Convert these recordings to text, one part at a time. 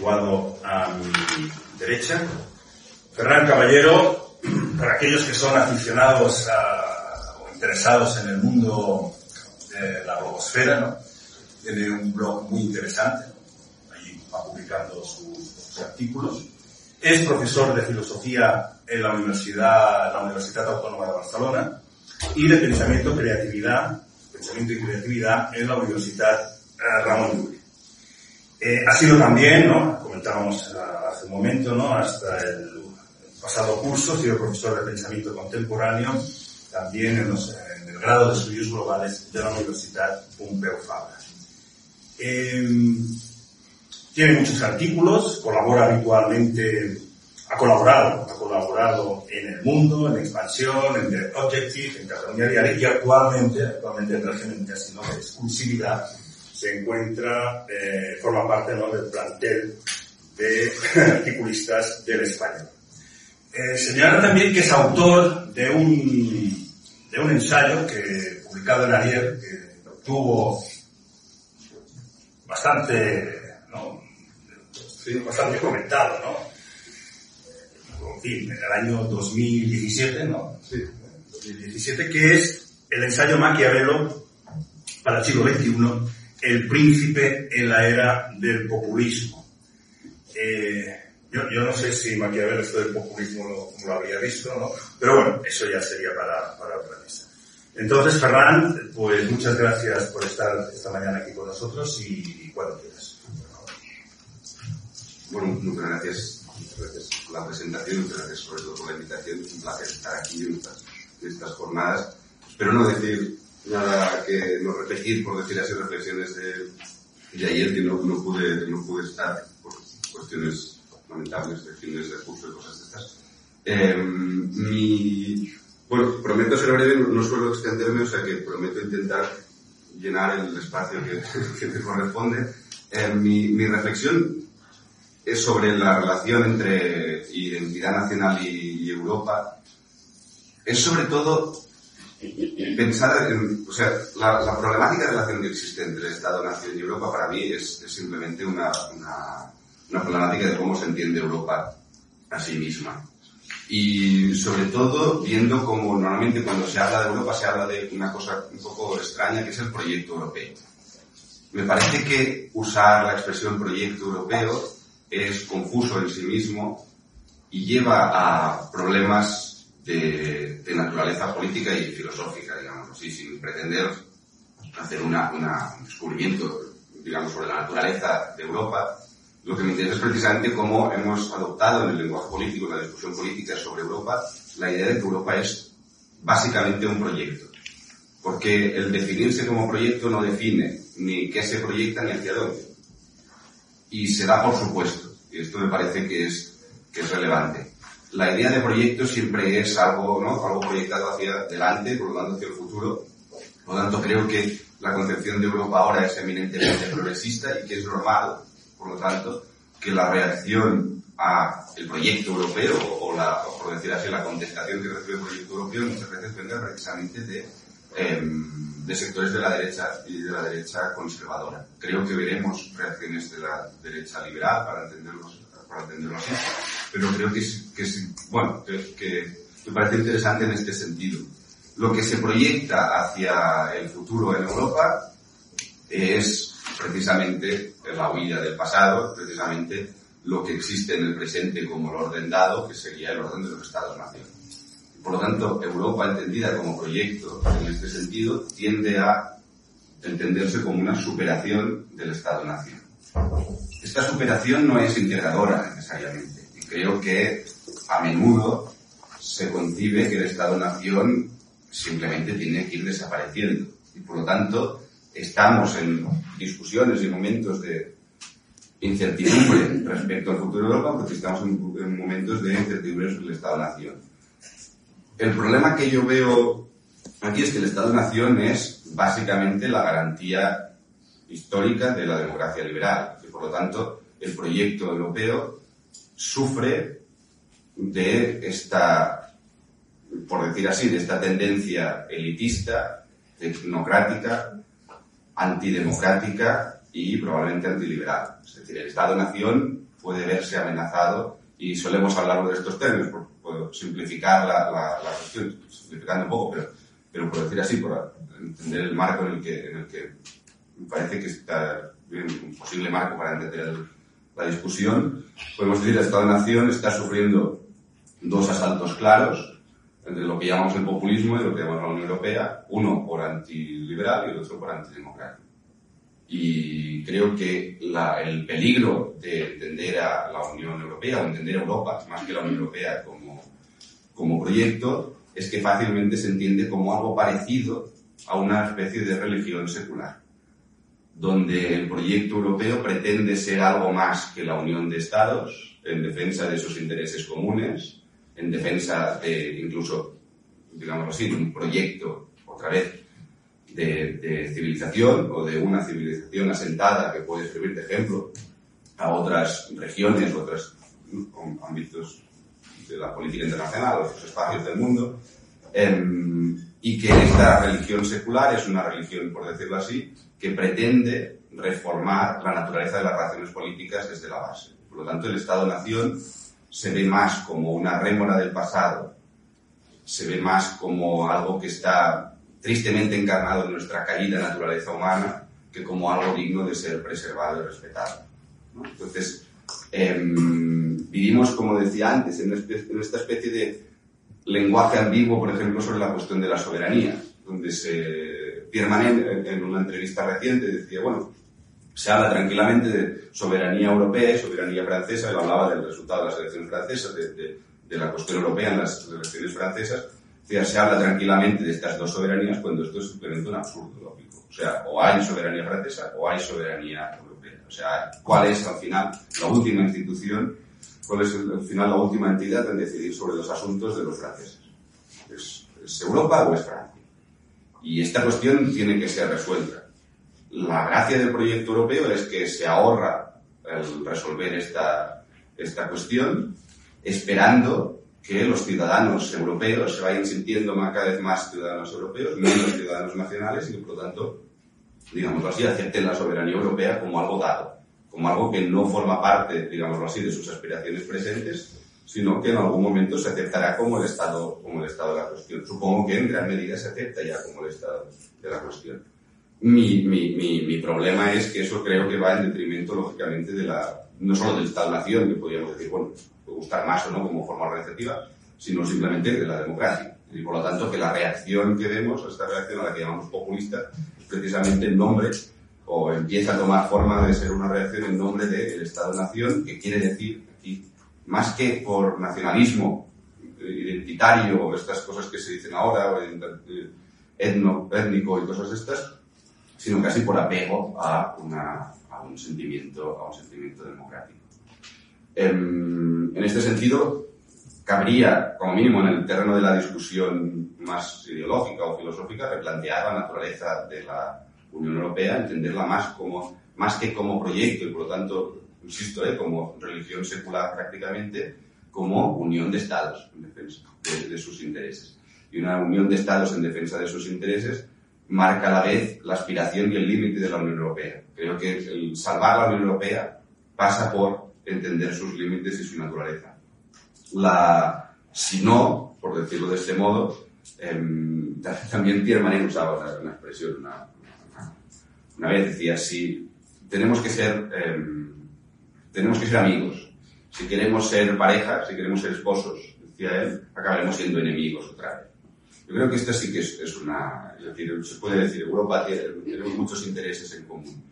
situado a mi derecha. Ferran Caballero, para aquellos que son aficionados o interesados en el mundo de la blogosfera, ¿no? tiene un blog muy interesante, ahí va publicando sus, artículos. Es profesor de filosofía en la Universidad, la Universidad Autónoma de Barcelona y de pensamiento, creatividad, pensamiento y creatividad en la Universidad Ramón Llull. Eh, ha sido también, ¿no? comentábamos eh, hace un momento, ¿no? hasta el pasado curso, ha sido profesor de pensamiento contemporáneo, también en, el grado de estudios globales de la Universidad Pompeu Fabra. tiene muchos artículos, colabora habitualmente, ha colaborado, ha colaborado en El Mundo, en Expansión, en The Objective, en Cataluña Diaria y actualmente, actualmente en régimen casi no de exclusividad, se encuentra, eh, forma parte ¿no? del plantel de articulistas del español. Eh, señala también que es autor de un, de un ensayo que, publicado en Ariel, que obtuvo bastante, ¿no? bastante comentado, ¿no? En fin, en el año 2017, ¿no? Sí, 2017, que es el ensayo Maquiavelo para el siglo XXI el príncipe en la era del populismo. Eh, yo, yo, no sé si Maquiavelo esto del populismo lo, lo, habría visto, ¿no? Pero bueno, eso ya sería para, para otra mesa. Entonces, Ferran, pues muchas gracias por estar esta mañana aquí con nosotros y, cuando quieras. Bueno, muchas gracias, muchas gracias por la presentación, muchas gracias sobre todo por la invitación. Un placer estar aquí en estas, en estas jornadas. Espero no decir nada que no repetir, por decir así, reflexiones de, de ayer que no, no, pude, no pude estar por cuestiones lamentables de fines de curso y cosas de estas. Eh, mi, bueno, prometo ser breve, no suelo extenderme, o sea que prometo intentar llenar el espacio que, que te corresponde. Eh, mi, mi reflexión es sobre la relación entre identidad nacional y, y Europa. Es sobre todo pensar en, o sea, la, la, problemática de relación que existe entre Estado-Nación y Europa para mí es, es simplemente una, una, una, problemática de cómo se entiende Europa a sí misma. Y sobre todo viendo cómo normalmente cuando se habla de Europa se habla de una cosa un poco extraña que es el proyecto europeo. Me parece que usar la expresión proyecto europeo es confuso en sí mismo y lleva a problemas de, de, naturaleza política y filosófica, digamos así, sin pretender hacer un descubrimiento, digamos, sobre la naturaleza de Europa. Lo que me interesa es precisamente cómo hemos adoptado en el lenguaje político, en la discusión política sobre Europa, la idea de que Europa es básicamente un proyecto. Porque el definirse como proyecto no define ni qué se proyecta ni hacia dónde. Y se da por supuesto. Y esto me parece que es relevante la idea de proyecto siempre es algo, ¿no? Algo proyectado hacia adelante, por lo tanto hacia el futuro. Por lo tanto, creo que la concepción de Europa ahora es eminentemente progresista y que es normal, por lo tanto, que la reacción a el proyecto europeo, o la, por decir así, la contestación que recibe el proyecto europeo muchas veces venga precisamente de, eh, de sectores de la derecha y de la derecha conservadora. Creo que veremos reacciones de la derecha liberal para entenderlos para entenderlo así, pero creo que es, que bueno, que, que me parece interesante en este sentido. Lo que se proyecta hacia el futuro en Europa es precisamente la huida del pasado, precisamente lo que existe en el presente como el orden dado, que sería el orden de los Estados-nación. Por lo tanto, Europa entendida como proyecto en este sentido tiende a entenderse como una superación del Estado-nación. Esta superación no es integradora necesariamente. Y creo que a menudo se concibe que el Estado-Nación simplemente tiene que ir desapareciendo. Y por lo tanto, estamos en discusiones y momentos de incertidumbre respecto al futuro de Europa porque estamos en, momentos de incertidumbre sobre el Estado-Nación. El problema que yo veo aquí es que el Estado-Nación es básicamente la garantía histórica de la democracia liberal por lo tanto, el proyecto europeo sufre de esta, por decir así, de esta tendencia elitista, tecnocrática, antidemocrática y probablemente antiliberal. Es decir, el Estado-Nación puede verse amenazado y solemos hablar de estos términos, por, simplificar la, la, cuestión, simplificando un poco, pero, pero por decir así, por entender el marco en el que, en el que parece que está un posible marco para entender la discusión, podemos decir que el Estado-Nación está sufriendo dos asaltos claros entre lo que llamamos el populismo y lo que llamamos la Unión Europea, uno por antiliberal y el otro por antidemocrático. Y creo que el peligro de entender a la Unión Europea o entender a Europa, más que la Unión Europea como proyecto, es que fácilmente se entiende como algo parecido a una especie de religión secular, donde el proyecto europeo pretende ser algo más que la unión de estados en defensa de sus intereses comunes, en defensa de incluso, digamos así, un proyecto, otra vez, de, civilización o de una civilización asentada que puede servir de ejemplo a otras regiones, otros ámbitos de la política internacional, otros espacios del mundo, em, y que esta religión secular es una religión, por decirlo así, que pretende reformar la naturaleza de las relaciones políticas desde la base. Por lo tanto, el Estado-Nación se ve más como una rémora del pasado, se ve más como algo que está tristemente encarnado en nuestra caída naturaleza humana que como algo digno de ser preservado y respetado. Entonces, em, vivimos, como decía antes, en, esta especie de lenguaje ambiguo, por ejemplo, sobre la cuestión de la soberanía, donde se, Pierre Manet, en una entrevista reciente, decía, bueno, se habla tranquilamente de soberanía europea y soberanía francesa, él hablaba del resultado de las elecciones francesas, de, de la cuestión europea en las elecciones francesas, se habla tranquilamente de estas dos soberanías cuando esto es simplemente un absurdo lógico. O sea, o hay soberanía francesa o hay soberanía europea. O sea, ¿cuál es al final la última institución, cuál es al final la última entidad en decidir sobre los asuntos de los franceses? ¿Es, es Europa o es Francia? Y esta cuestión tiene que ser resuelta. La gracia del proyecto europeo es que se ahorra el resolver esta, esta cuestión esperando que los ciudadanos europeos se vayan sintiendo cada vez más ciudadanos europeos, menos ciudadanos nacionales y que por lo tanto, digámoslo así, acepten la soberanía europea como algo dado, como algo que no forma parte, digámoslo así, de sus aspiraciones presentes, sino que en algún momento se aceptará como el Estado, como el Estado de la cuestión. Supongo que en gran medida se acepta ya como el Estado de la cuestión. Mi, mi, mi, mi problema es que eso creo que va en detrimento, lógicamente, de la, no solo del Estado-Nación, que podríamos decir, bueno, gustar más o no como forma organizativa, sino simplemente de la democracia. Y por lo tanto, que la reacción que vemos, esta reacción a la que llamamos populista, es precisamente en nombre, o empieza a tomar forma de ser una reacción en nombre del Estado-Nación, que quiere decir, aquí, más que por nacionalismo identitario o estas cosas que se dicen ahora, o etno, étnico y cosas estas, sino casi por apego a, una, a un sentimiento, a un sentimiento democrático. Em, en este sentido, cabría, como mínimo en el terreno de la discusión más ideológica o filosófica, replantear la naturaleza de la Unión Europea, entenderla más como, más que como proyecto y por lo tanto, insisto, ¿eh? como religión secular prácticamente, como unión de estados en defensa de, sus intereses. Y una unión de estados en defensa de sus intereses marca a la vez la aspiración y el límite de la Unión Europea. Creo que el salvar la Unión Europea pasa por entender sus límites y su naturaleza. La, si no, por decirlo de este modo, em, también Pierre Manet usaba una, expresión, una, una, vez decía, si tenemos que ser, em, tenemos que ser amigos, si queremos ser pareja, si queremos ser esposos, decía él, acabaremos siendo enemigos otra vez. Yo creo que esta sí que es, es una, es decir, se puede decir, Europa tiene, tiene muchos intereses en común.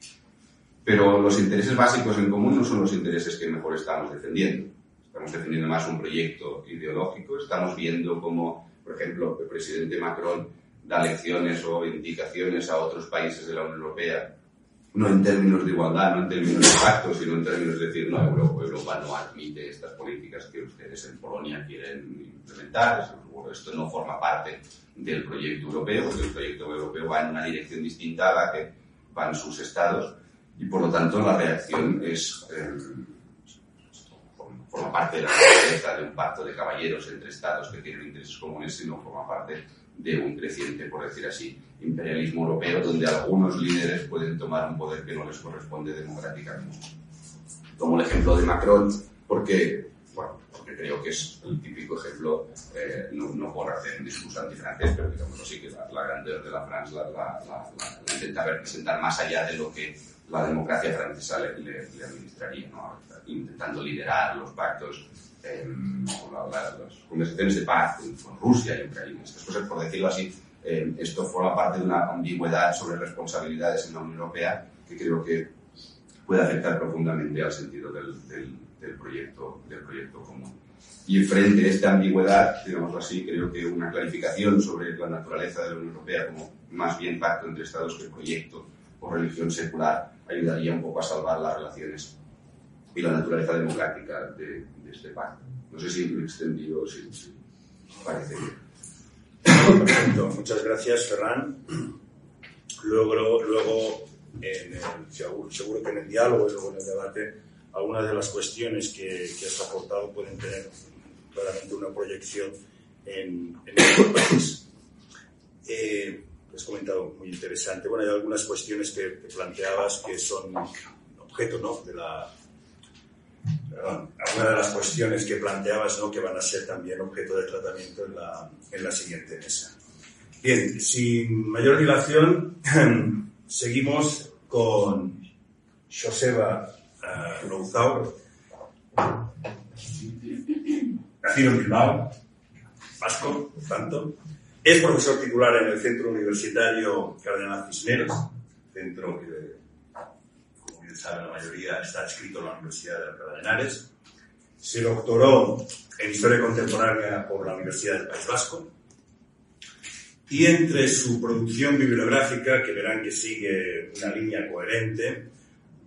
Pero los intereses básicos en común no son los intereses que mejor estamos defendiendo. Estamos defendiendo más un proyecto ideológico, estamos viendo cómo, por ejemplo, el presidente Macron da lecciones o indicaciones a otros países de la Unión Europea, no en términos de igualdad, no en términos de pacto, sino en términos de decir, no, Europa, no admite estas políticas que ustedes en Polonia quieren implementar, esto no forma parte del proyecto europeo, el proyecto europeo va en una dirección distinta a la que van sus estados y por lo tanto la reacción es eh, forma parte de la naturaleza de un pacto de caballeros entre estados que tienen intereses comunes, sino forma parte de un creciente, por decir así, imperialismo europeo donde algunos líderes pueden tomar un poder que no les corresponde democráticamente. tomo el ejemplo de Macron porque, bueno, porque creo que es el típico ejemplo, eh, no, por hacer un discurso antifrancés, pero digamos así, que la, la grandeur de la France la, la, intenta representar más allá de lo que la democracia francesa le, le, le administraría, intentando liderar los pactos eh, las conversaciones de paz con, Rusia y Ucrania. Estas cosas, por decirlo así, eh, esto forma parte de una ambigüedad sobre responsabilidades en la Unión Europea que creo que puede afectar profundamente al sentido del, del, del, proyecto, del proyecto común. Y frente a esta ambigüedad, digámoslo así, creo que una clarificación sobre la naturaleza de la Unión Europea como más bien pacto entre Estados que proyecto o religión secular ayudaría un poco a salvar las relaciones y la naturaleza democrática de, de este pacto. No sé si me he extendido si, si parece bien. Perfecto, muchas gracias, Ferran. Luego, luego en el, seguro, que en el diálogo y luego en el debate, algunas de las cuestiones que, que has aportado pueden tener claramente una proyección en, en nuestro país. Eh, has comentado muy interesante. Bueno, hay algunas cuestiones que, que planteabas que son objeto ¿no? de la perdón, algunas de las cuestiones que planteabas, ¿no? que van a ser también objeto de tratamiento en la, en la siguiente mesa. Bien, sin mayor dilación, seguimos con Joseba uh, nacido en Bilbao, vasco, por tanto. Es profesor titular en el Centro Universitario Cardenal Cisneros, centro que sabe la mayoría, está escrito en la Universidad de Alcalá de Henares. Se doctoró en Historia Contemporánea por la Universidad del País Vasco. Y entre su producción bibliográfica, que verán que sigue una línea coherente,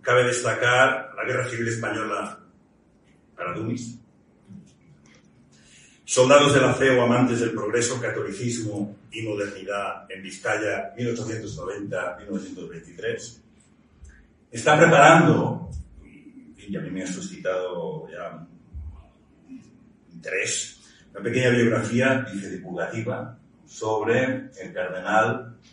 cabe destacar la Guerra Civil Española para Dumis, Soldados de la Fe o amantes del progreso, catolicismo y modernidad en Vizcaya, 1890-1923, está preparando, y a mí me ha suscitado ya interés, una pequeña biografía, divulgativa, sobre el cardenal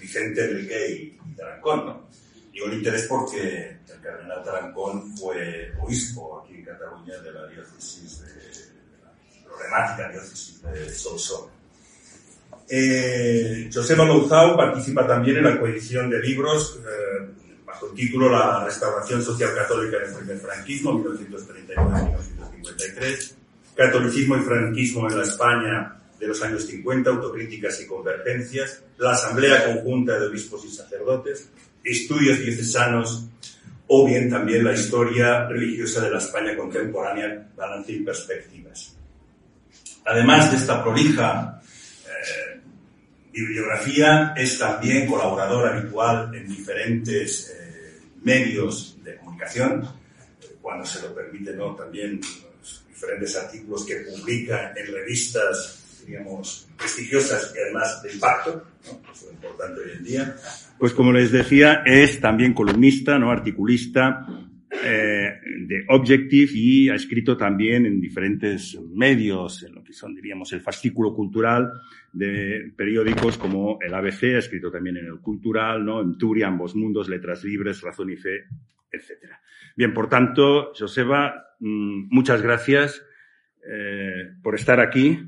Vicente Enrique y Tarancón. ¿no? Digo el interés porque el cardenal Tarancón fue obispo aquí en Cataluña de la diócesis de, la problemática diócesis de Solsona. Eh, Louzao participa también en la coedición de libros eh, bajo el título La restauración social católica en el primer franquismo, 1939-1953, Catolicismo y franquismo en la España de los años 50, autocríticas y convergencias, la Asamblea Conjunta de Obispos y Sacerdotes, estudios diocesanos. O bien también la historia religiosa de la España contemporánea, balance y perspectivas. Además de esta prolija bibliografía, es también colaborador habitual en diferentes eh, medios de comunicación, cuando se lo permite, ¿no? También los diferentes artículos que publica en revistas, digamos, prestigiosas y además de impacto, ¿no? Eso es importante hoy en día. Pues como les decía, es también columnista, ¿no? Articulista, eh, de Objective y ha escrito también en diferentes medios, en son, diríamos, el fascículo cultural de periódicos como el ABC, escrito también en el Cultural, ¿no? en Turia, Ambos Mundos, Letras Libres, Razón y Fe, etc. Bien, por tanto, Joseba, mmm, muchas gracias eh, por estar aquí.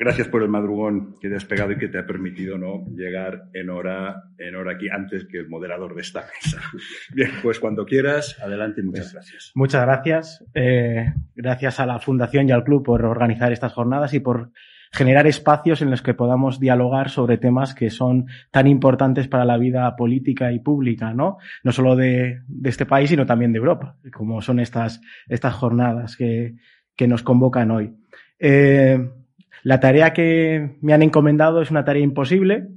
Gracias por el madrugón que te has pegado y que te ha permitido ¿no? llegar en hora, en hora aquí antes que el moderador de esta mesa. Bien, pues cuando quieras, adelante, muchas gracias. Muchas gracias. Eh, gracias a la Fundación y al Club por organizar estas jornadas y por generar espacios en los que podamos dialogar sobre temas que son tan importantes para la vida política y pública, ¿no? No solo de, de este país, sino también de Europa, como son estas, estas jornadas que, que nos convocan hoy. Eh, la tarea que me han encomendado es una tarea imposible,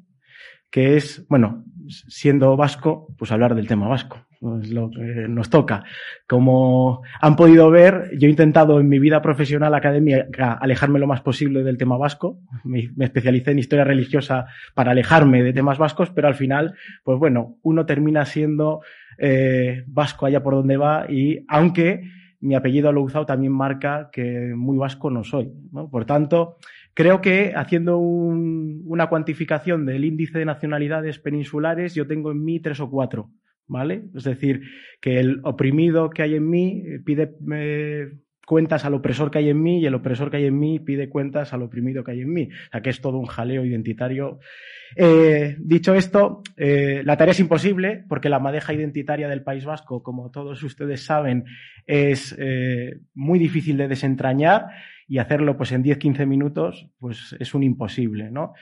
que es, bueno, siendo vasco, pues hablar del tema vasco. Es lo que nos toca. Como han podido ver, yo he intentado en mi vida profesional académica alejarme lo más posible del tema vasco. Me, especialicé en historia religiosa para alejarme de temas vascos, pero al final, pues bueno, uno termina siendo eh, vasco allá por donde va y aunque mi apellido Louzao también marca que muy vasco no soy. Por tanto, creo que haciendo un, una cuantificación del índice de nacionalidades peninsulares, yo tengo en mí tres o cuatro ¿vale? Es decir, que el oprimido que hay en mí pide eh, cuentas al opresor que hay en mí y el opresor que hay en mí pide cuentas al oprimido que hay en mí. O sea, que es todo un jaleo identitario. Eh, dicho esto, eh, la tarea es imposible porque la madeja identitaria del País Vasco, como todos ustedes saben, es eh, muy difícil de desentrañar y hacerlo pues en 10-15 minutos pues es un imposible, ¿no?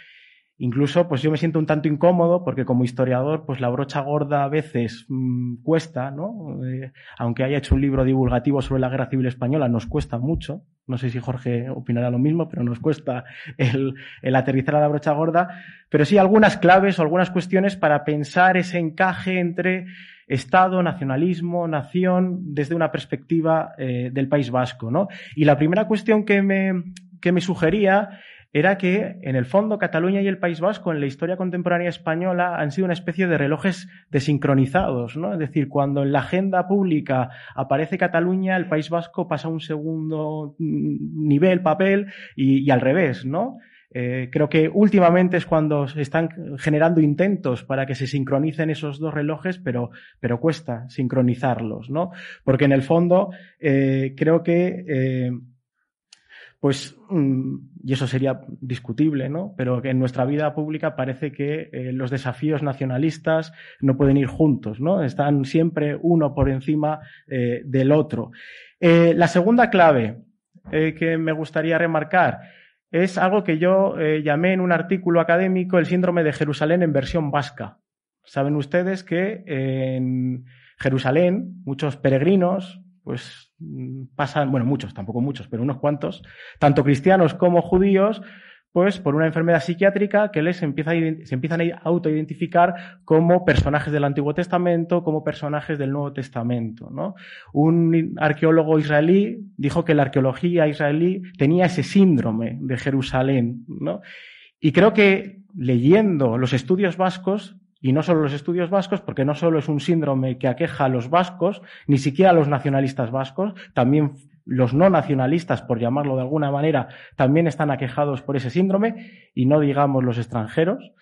Incluso, pues yo me siento un tanto incómodo porque como historiador, pues la brocha gorda a veces mmm, cuesta, ¿no? Eh, aunque haya hecho un libro divulgativo sobre la Guerra Civil Española, nos cuesta mucho. No sé si Jorge opinará lo mismo, pero nos cuesta el, el aterrizar a la brocha gorda. Pero sí algunas claves o algunas cuestiones para pensar ese encaje entre Estado, nacionalismo, nación, desde una perspectiva eh, del País Vasco, ¿no? Y la primera cuestión que me, que me sugería era que, en el fondo, Cataluña y el País Vasco en la historia contemporánea española han sido una especie de relojes desincronizados, ¿no? Es decir, cuando en la agenda pública aparece Cataluña, el País Vasco pasa a un segundo nivel, papel, y, y al revés, ¿no? Eh, creo que últimamente es cuando se están generando intentos para que se sincronicen esos dos relojes, pero, pero cuesta sincronizarlos, ¿no? Porque en el fondo eh, creo que eh, pues, mm, y eso sería discutible, ¿no? Pero en nuestra vida pública parece que eh, los desafíos nacionalistas no pueden ir juntos, ¿no? Están siempre uno por encima eh, del otro. Eh, la segunda clave que me gustaría remarcar es algo que yo llamé en un artículo académico el síndrome de Jerusalén en versión vasca. Saben ustedes que en Jerusalén muchos peregrinos, pues pasan, bueno, muchos, tampoco muchos, pero unos cuantos, tanto cristianos como judíos, pues por una enfermedad psiquiátrica que les empieza a, se empiezan a autoidentificar como personajes del Antiguo Testamento, como personajes del Nuevo Testamento. ¿no? Un arqueólogo israelí dijo que la arqueología israelí tenía ese síndrome de Jerusalén. ¿no? Y creo que leyendo los estudios vascos y no solo los estudios vascos, porque no solo es un síndrome que aqueja a los vascos, ni siquiera a los nacionalistas vascos, también los no nacionalistas, por llamarlo de alguna manera, también están aquejados por ese síndrome, y no digamos los extranjeros,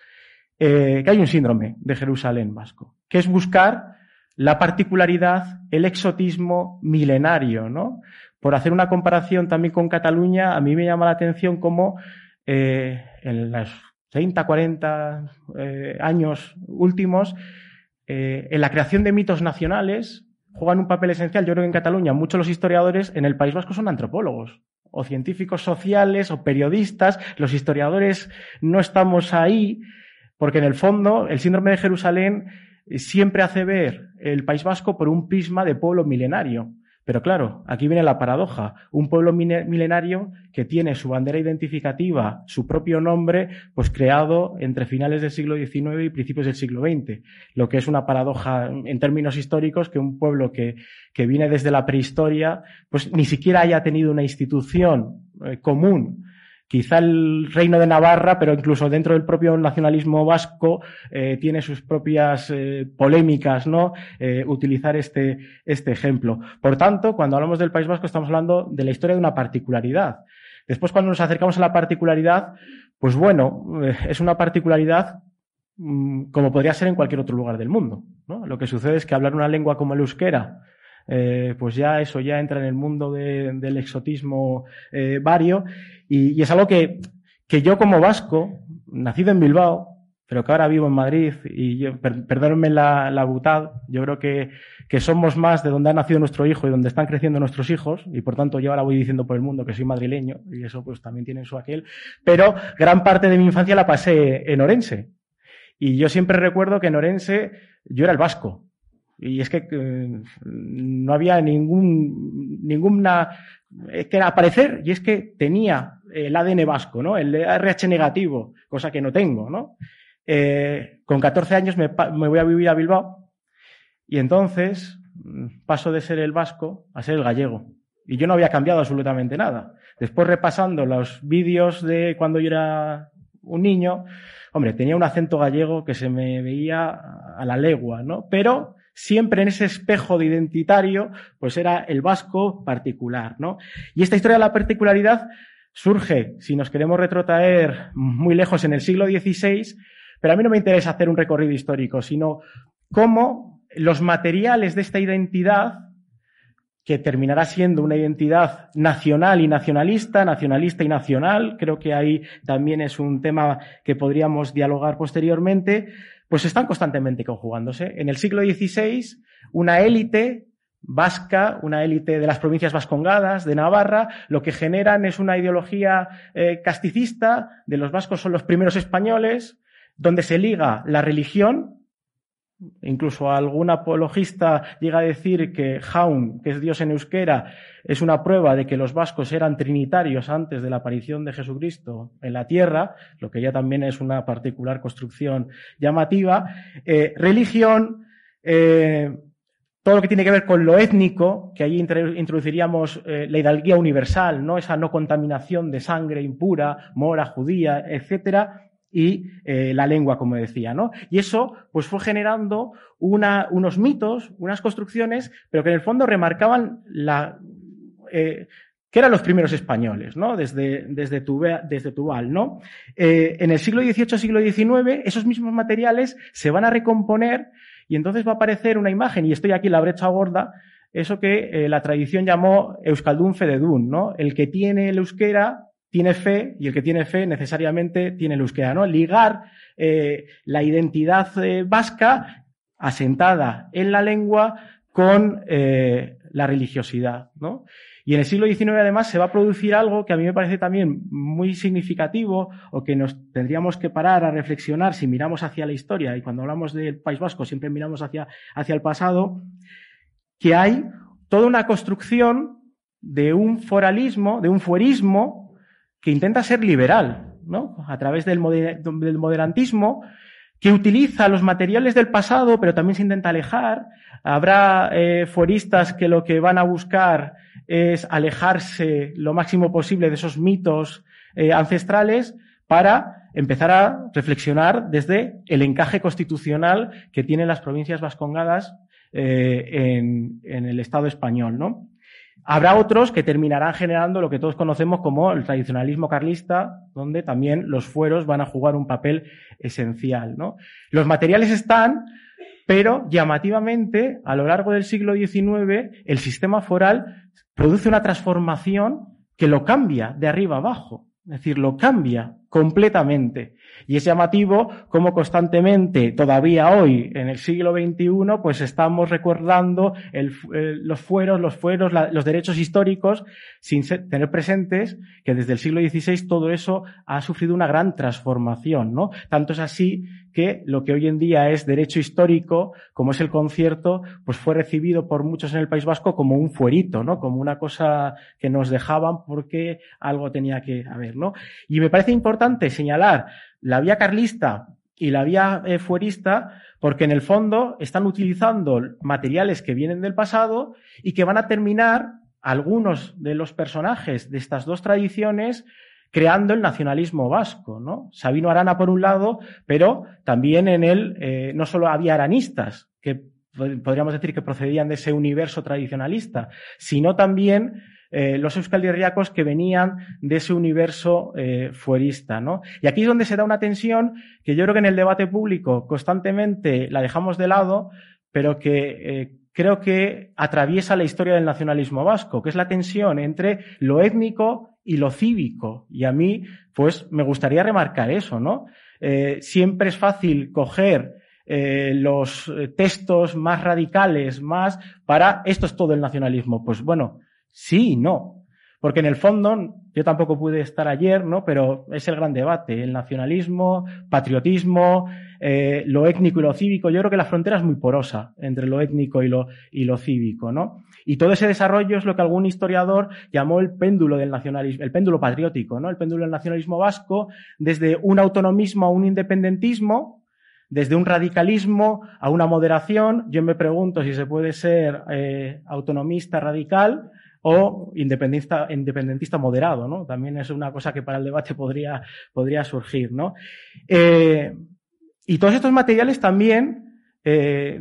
eh, que hay un síndrome de Jerusalén vasco, que es buscar la particularidad, el exotismo milenario, ¿no? Por hacer una comparación también con Cataluña, a mí me llama la atención cómo eh, en las 30, 40 eh, años últimos, eh, en la creación de mitos nacionales juegan un papel esencial. Yo creo que en Cataluña muchos los historiadores en el País Vasco son antropólogos o científicos sociales o periodistas. Los historiadores no estamos ahí porque en el fondo el síndrome de Jerusalén siempre hace ver el País Vasco por un prisma de pueblo milenario. Pero claro, aquí viene la paradoja. Un pueblo milenario que tiene su bandera identificativa, su propio nombre, pues creado entre finales del siglo XIX y principios del siglo XX. Lo que es una paradoja en términos históricos que un pueblo que, que viene desde la prehistoria, pues ni siquiera haya tenido una institución eh, común quizá el reino de Navarra, pero incluso dentro del propio nacionalismo vasco eh, tiene sus propias eh, polémicas, ¿no? Eh, utilizar este, este ejemplo. Por tanto, cuando hablamos del País Vasco estamos hablando de la historia de una particularidad. Después, cuando nos acercamos a la particularidad, pues bueno, es una particularidad mmm, como podría ser en cualquier otro lugar del mundo. ¿no? Lo que sucede es que hablar una lengua como el euskera, eh, pues ya eso ya entra en el mundo de, del exotismo eh, vario. Y, y, es algo que, que yo como vasco, nacido en Bilbao, pero que ahora vivo en Madrid y yo, per, perdónenme la, la butad, yo creo que, que somos más de donde ha nacido nuestro hijo y donde están creciendo nuestros hijos y por tanto yo ahora voy diciendo por el mundo que soy madrileño y eso pues también tiene su aquel, pero gran parte de mi infancia la pasé en Orense. Y yo siempre recuerdo que en Orense yo era el vasco, y es que eh, no había ningún, ninguna, es que era aparecer, y es que tenía el ADN vasco, ¿no? El RH negativo, cosa que no tengo, ¿no? Eh, con 14 años me, me, voy a vivir a Bilbao, y entonces mm, paso de ser el vasco a ser el gallego. Y yo no había cambiado absolutamente nada. Después repasando los vídeos de cuando yo era un niño, hombre, tenía un acento gallego que se me veía a la legua, ¿no? Pero siempre en ese espejo de identitario, pues era el vasco particular, ¿no? Y esta historia de la particularidad surge, si nos queremos retrotraer muy lejos en el siglo XVI, pero a mí no me interesa hacer un recorrido histórico, sino cómo los materiales de esta identidad que terminará siendo una identidad nacional y nacionalista, nacionalista y nacional, creo que ahí también es un tema que podríamos dialogar posteriormente, pues están constantemente conjugándose. En el siglo XVI, una élite vasca, una élite de las provincias vascongadas, de Navarra, lo que generan es una ideología eh, casticista, de los vascos son los primeros españoles, donde se liga la religión, Incluso algún apologista llega a decir que Jaun, que es Dios en euskera, es una prueba de que los vascos eran trinitarios antes de la aparición de Jesucristo en la tierra, lo que ya también es una particular construcción llamativa. Eh, religión, eh, todo lo que tiene que ver con lo étnico, que ahí introduciríamos eh, la hidalguía universal, ¿no? Esa no contaminación de sangre impura, mora, judía, etcétera y eh, la lengua, como decía, ¿no? Y eso, pues fue generando una, unos mitos, unas construcciones, pero que en el fondo remarcaban la, eh, que eran los primeros españoles, ¿no? Desde, desde, desde Tubal, ¿no? Eh, en el siglo XVIII, siglo XIX, esos mismos materiales se van a recomponer y entonces va a aparecer una imagen, y estoy aquí en la brecha gorda, eso que la tradición llamó Euskaldun Fededun, ¿no? El que tiene el euskera tiene fe y el que tiene fe necesariamente tiene el euskera, ¿no? Ligar eh, la identidad eh, vasca asentada en la lengua con eh, la religiosidad, ¿no? Y en el siglo XIX además se va a producir algo que a mí me parece también muy significativo o que nos tendríamos que parar a reflexionar si miramos hacia la historia y cuando hablamos del País Vasco siempre miramos hacia, hacia el pasado, que hay toda una construcción de un foralismo, de un fuerismo que intenta ser liberal, ¿no? A través del, moderantismo, que utiliza los materiales del pasado, pero también se intenta alejar. Habrá eh, fueristas que lo que van a buscar es alejarse lo máximo posible de esos mitos eh, ancestrales para empezar a reflexionar desde el encaje constitucional que tienen las provincias vascongadas eh, en, en, el Estado español, ¿no? Habrá otros que terminarán generando lo que todos conocemos como el tradicionalismo carlista, donde también los fueros van a jugar un papel esencial. ¿no? Los materiales están, pero llamativamente, a lo largo del siglo XIX, el sistema foral produce una transformación que lo cambia de arriba abajo. Es decir, lo cambia completamente. Y es llamativo cómo constantemente, todavía hoy, en el siglo XXI, pues estamos recordando los fueros, los fueros, los derechos históricos, sin tener presentes que desde el siglo XVI todo eso ha sufrido una gran transformación, ¿no? Tanto es así que lo que hoy en día es derecho histórico, como es el concierto, pues fue recibido por muchos en el País Vasco como un fuerito, ¿no? Como una cosa que nos dejaban porque algo tenía que haber, ¿no? Y me parece importante señalar la vía carlista y la vía eh, fuerista porque en el fondo están utilizando materiales que vienen del pasado y que van a terminar algunos de los personajes de estas dos tradiciones creando el nacionalismo vasco, ¿no? Sabino Arana por un lado, pero también en él eh, no solo había aranistas, que podríamos decir que procedían de ese universo tradicionalista, sino también eh, los euskaldirriacos que venían de ese universo eh, fuerista, ¿no? Y aquí es donde se da una tensión que yo creo que en el debate público constantemente la dejamos de lado, pero que eh, creo que atraviesa la historia del nacionalismo vasco, que es la tensión entre lo étnico y lo cívico. Y a mí, pues, me gustaría remarcar eso, ¿no? siempre es fácil coger los textos más radicales, más para esto es todo el nacionalismo. Pues bueno, Sí y no. Porque en el fondo, yo tampoco pude estar ayer, ¿no? Pero es el gran debate. El nacionalismo, patriotismo, eh, lo étnico y lo cívico. Yo creo que la frontera es muy porosa entre lo étnico y lo, y lo cívico, ¿no? Y todo ese desarrollo es lo que algún historiador llamó el péndulo del nacionalismo, el péndulo patriótico, ¿no? El péndulo del nacionalismo vasco, desde un autonomismo a un independentismo, desde un radicalismo a una moderación. Yo me pregunto si se puede ser eh, autonomista radical o independentista, independentista moderado, ¿no? También es una cosa que para el debate podría, podría surgir, ¿no? Eh, y todos estos materiales también, eh,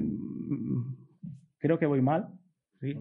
creo que voy mal. ¿sí?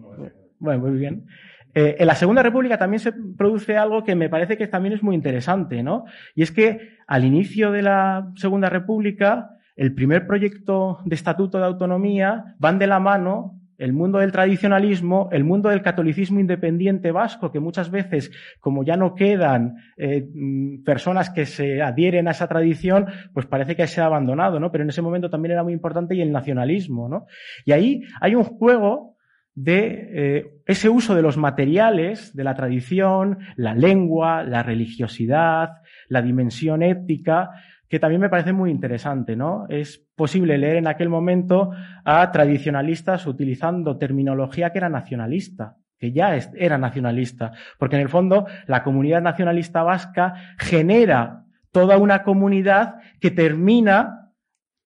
Bueno, muy bien. Eh, en la Segunda República también se produce algo que me parece que también es muy interesante, ¿no? Y es que al inicio de la Segunda República, el primer proyecto de estatuto de autonomía van de la mano el mundo del tradicionalismo, el mundo del catolicismo independiente vasco, que muchas veces, como ya no quedan eh, mm, personas que se adhieren a esa tradición, pues parece que se ha abandonado, ¿no? Pero en ese momento también era muy importante y el nacionalismo, ¿no? Y ahí hay un juego de eh, ese uso de los materiales, de la tradición, la lengua, la religiosidad, la dimensión ética, que también me parece muy interesante, ¿no? Es posible leer en aquel momento a tradicionalistas utilizando terminología que era nacionalista, que ya era nacionalista, porque en el fondo la comunidad nacionalista vasca genera toda una comunidad que termina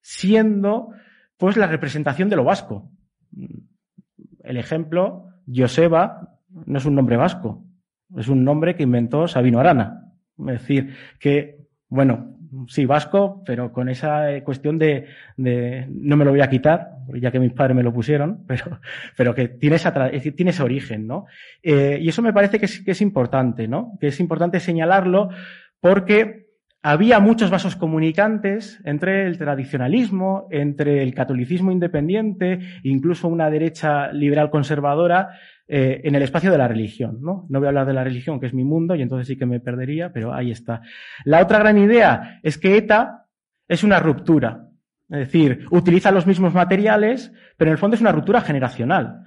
siendo pues la representación de lo vasco. El ejemplo, Joseba no es un nombre vasco, es un nombre que inventó Sabino Arana. Es decir, que, bueno, sí, vasco, pero con esa eh, cuestión de, de, no me lo voy a quitar, ya que mis padres me lo pusieron, pero, pero que tiene, esa, tiene ese origen, ¿no? Eh, y eso me parece que es, que es importante, ¿no? Que es importante señalarlo porque había muchos vasos comunicantes entre el tradicionalismo, entre el catolicismo independiente, incluso una derecha liberal conservadora, eh, en el espacio de la religión. ¿no? no voy a hablar de la religión, que es mi mundo, y entonces sí que me perdería, pero ahí está. La otra gran idea es que ETA es una ruptura. Es decir, utiliza los mismos materiales, pero en el fondo es una ruptura generacional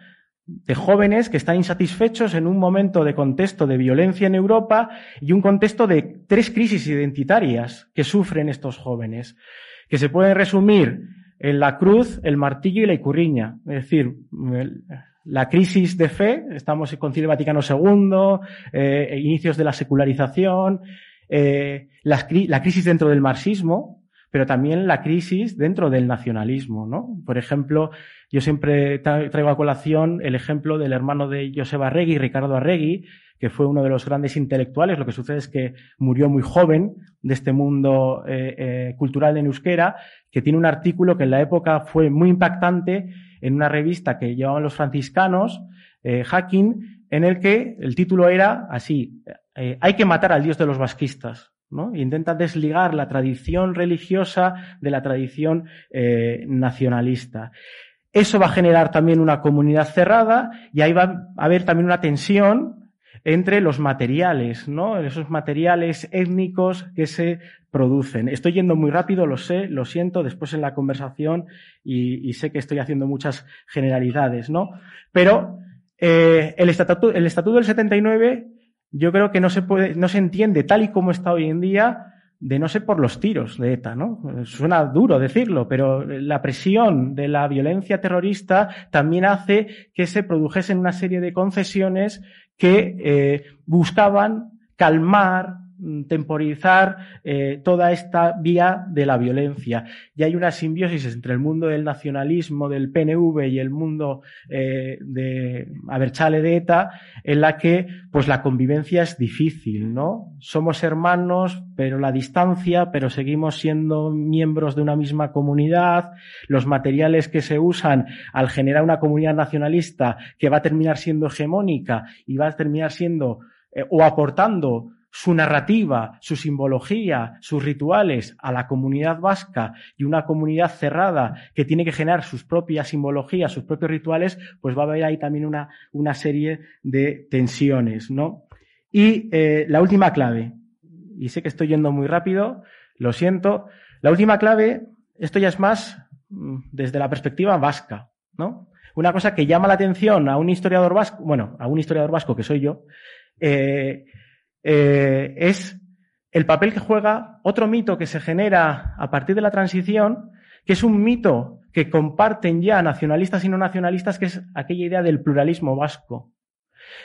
de jóvenes que están insatisfechos en un momento de contexto de violencia en Europa y un contexto de tres crisis identitarias que sufren estos jóvenes, que se pueden resumir en la cruz, el martillo y la icurriña. Es decir, la crisis de fe, estamos con Concilio Vaticano II, eh, inicios de la secularización, eh, la, la, crisis dentro del marxismo, pero también la crisis dentro del nacionalismo, ¿no? Por ejemplo, yo siempre traigo a colación el ejemplo del hermano de Joseba Arregui, Ricardo Arregui, que fue uno de los grandes intelectuales. Lo que sucede es que murió muy joven de este mundo eh, eh, cultural de euskera, que tiene un artículo que en la época fue muy impactante en una revista que llevaban los franciscanos, eh, Hacking, en el que el título era así, hay que matar al dios de los vasquistas. Intenta desligar la tradición religiosa de la tradición eh, nacionalista. Eso va a generar también una comunidad cerrada y ahí va a haber también una tensión entre los materiales, ¿no? Esos materiales étnicos que se producen. Estoy yendo muy rápido, lo sé, lo siento, después en la conversación y, sé que estoy haciendo muchas generalidades, ¿no? Pero eh, el, estatuto, el Estatuto del 79 yo creo que no se puede, no se entiende tal y como está hoy en día de no ser por los tiros de ETA, ¿no? Suena duro decirlo, pero la presión de la violencia terrorista también hace que se produjesen una serie de concesiones que eh, buscaban calmar, temporizar eh, toda esta vía de la violencia. Y hay una simbiosis entre el mundo del nacionalismo, del PNV y el mundo eh, de Aberchale de ETA, en la que pues la convivencia es difícil, ¿no? Somos hermanos, pero la distancia, pero seguimos siendo miembros de una misma comunidad. Los materiales que se usan al generar una comunidad nacionalista que va a terminar siendo hegemónica y va a terminar siendo eh, o aportando su narrativa, su simbología, sus rituales a la comunidad vasca y una comunidad cerrada que tiene que generar sus propias simbologías, sus propios rituales, pues va a haber ahí también una, una serie de tensiones, ¿no? Y eh, la última clave, y sé que estoy yendo muy rápido, lo siento, la última clave, esto ya es más mm, desde la perspectiva vasca, ¿no? Una cosa que llama la atención a un historiador vasco, bueno, a un historiador vasco que soy yo, eh, eh, es el papel que juega otro mito que se genera a partir de la transición, que es un mito que comparten ya nacionalistas y no nacionalistas, que es aquella idea del pluralismo vasco.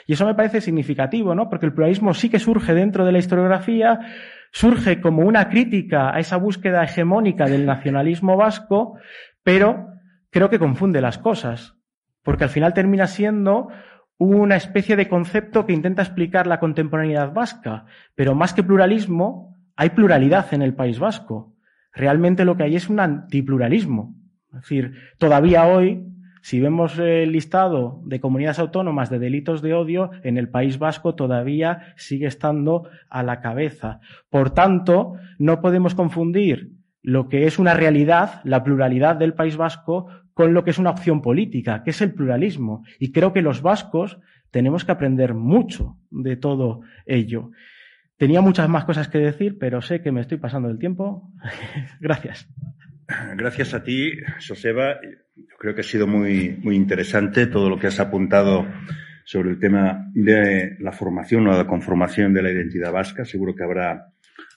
Y eso me parece significativo, ¿no? Porque el pluralismo sí que surge dentro de la historiografía, surge como una crítica a esa búsqueda hegemónica del nacionalismo vasco, pero creo que confunde las cosas. Porque al final termina siendo una especie de concepto que intenta explicar la contemporaneidad vasca, pero más que pluralismo, hay pluralidad en el País Vasco. Realmente lo que hay es un antipluralismo. Es decir, todavía hoy, si vemos el listado de comunidades autónomas de delitos de odio, en el País Vasco todavía sigue estando a la cabeza. Por tanto, no podemos confundir lo que es una realidad, la pluralidad del País Vasco, con lo que es una opción política, que es el pluralismo. Y creo que los vascos tenemos que aprender mucho de todo ello. Tenía muchas más cosas que decir, pero sé que me estoy pasando el tiempo. Gracias. Gracias a ti, Joseba. Yo creo que ha sido muy, muy interesante todo lo que has apuntado sobre el tema de la formación o la conformación de la identidad vasca. Seguro que habrá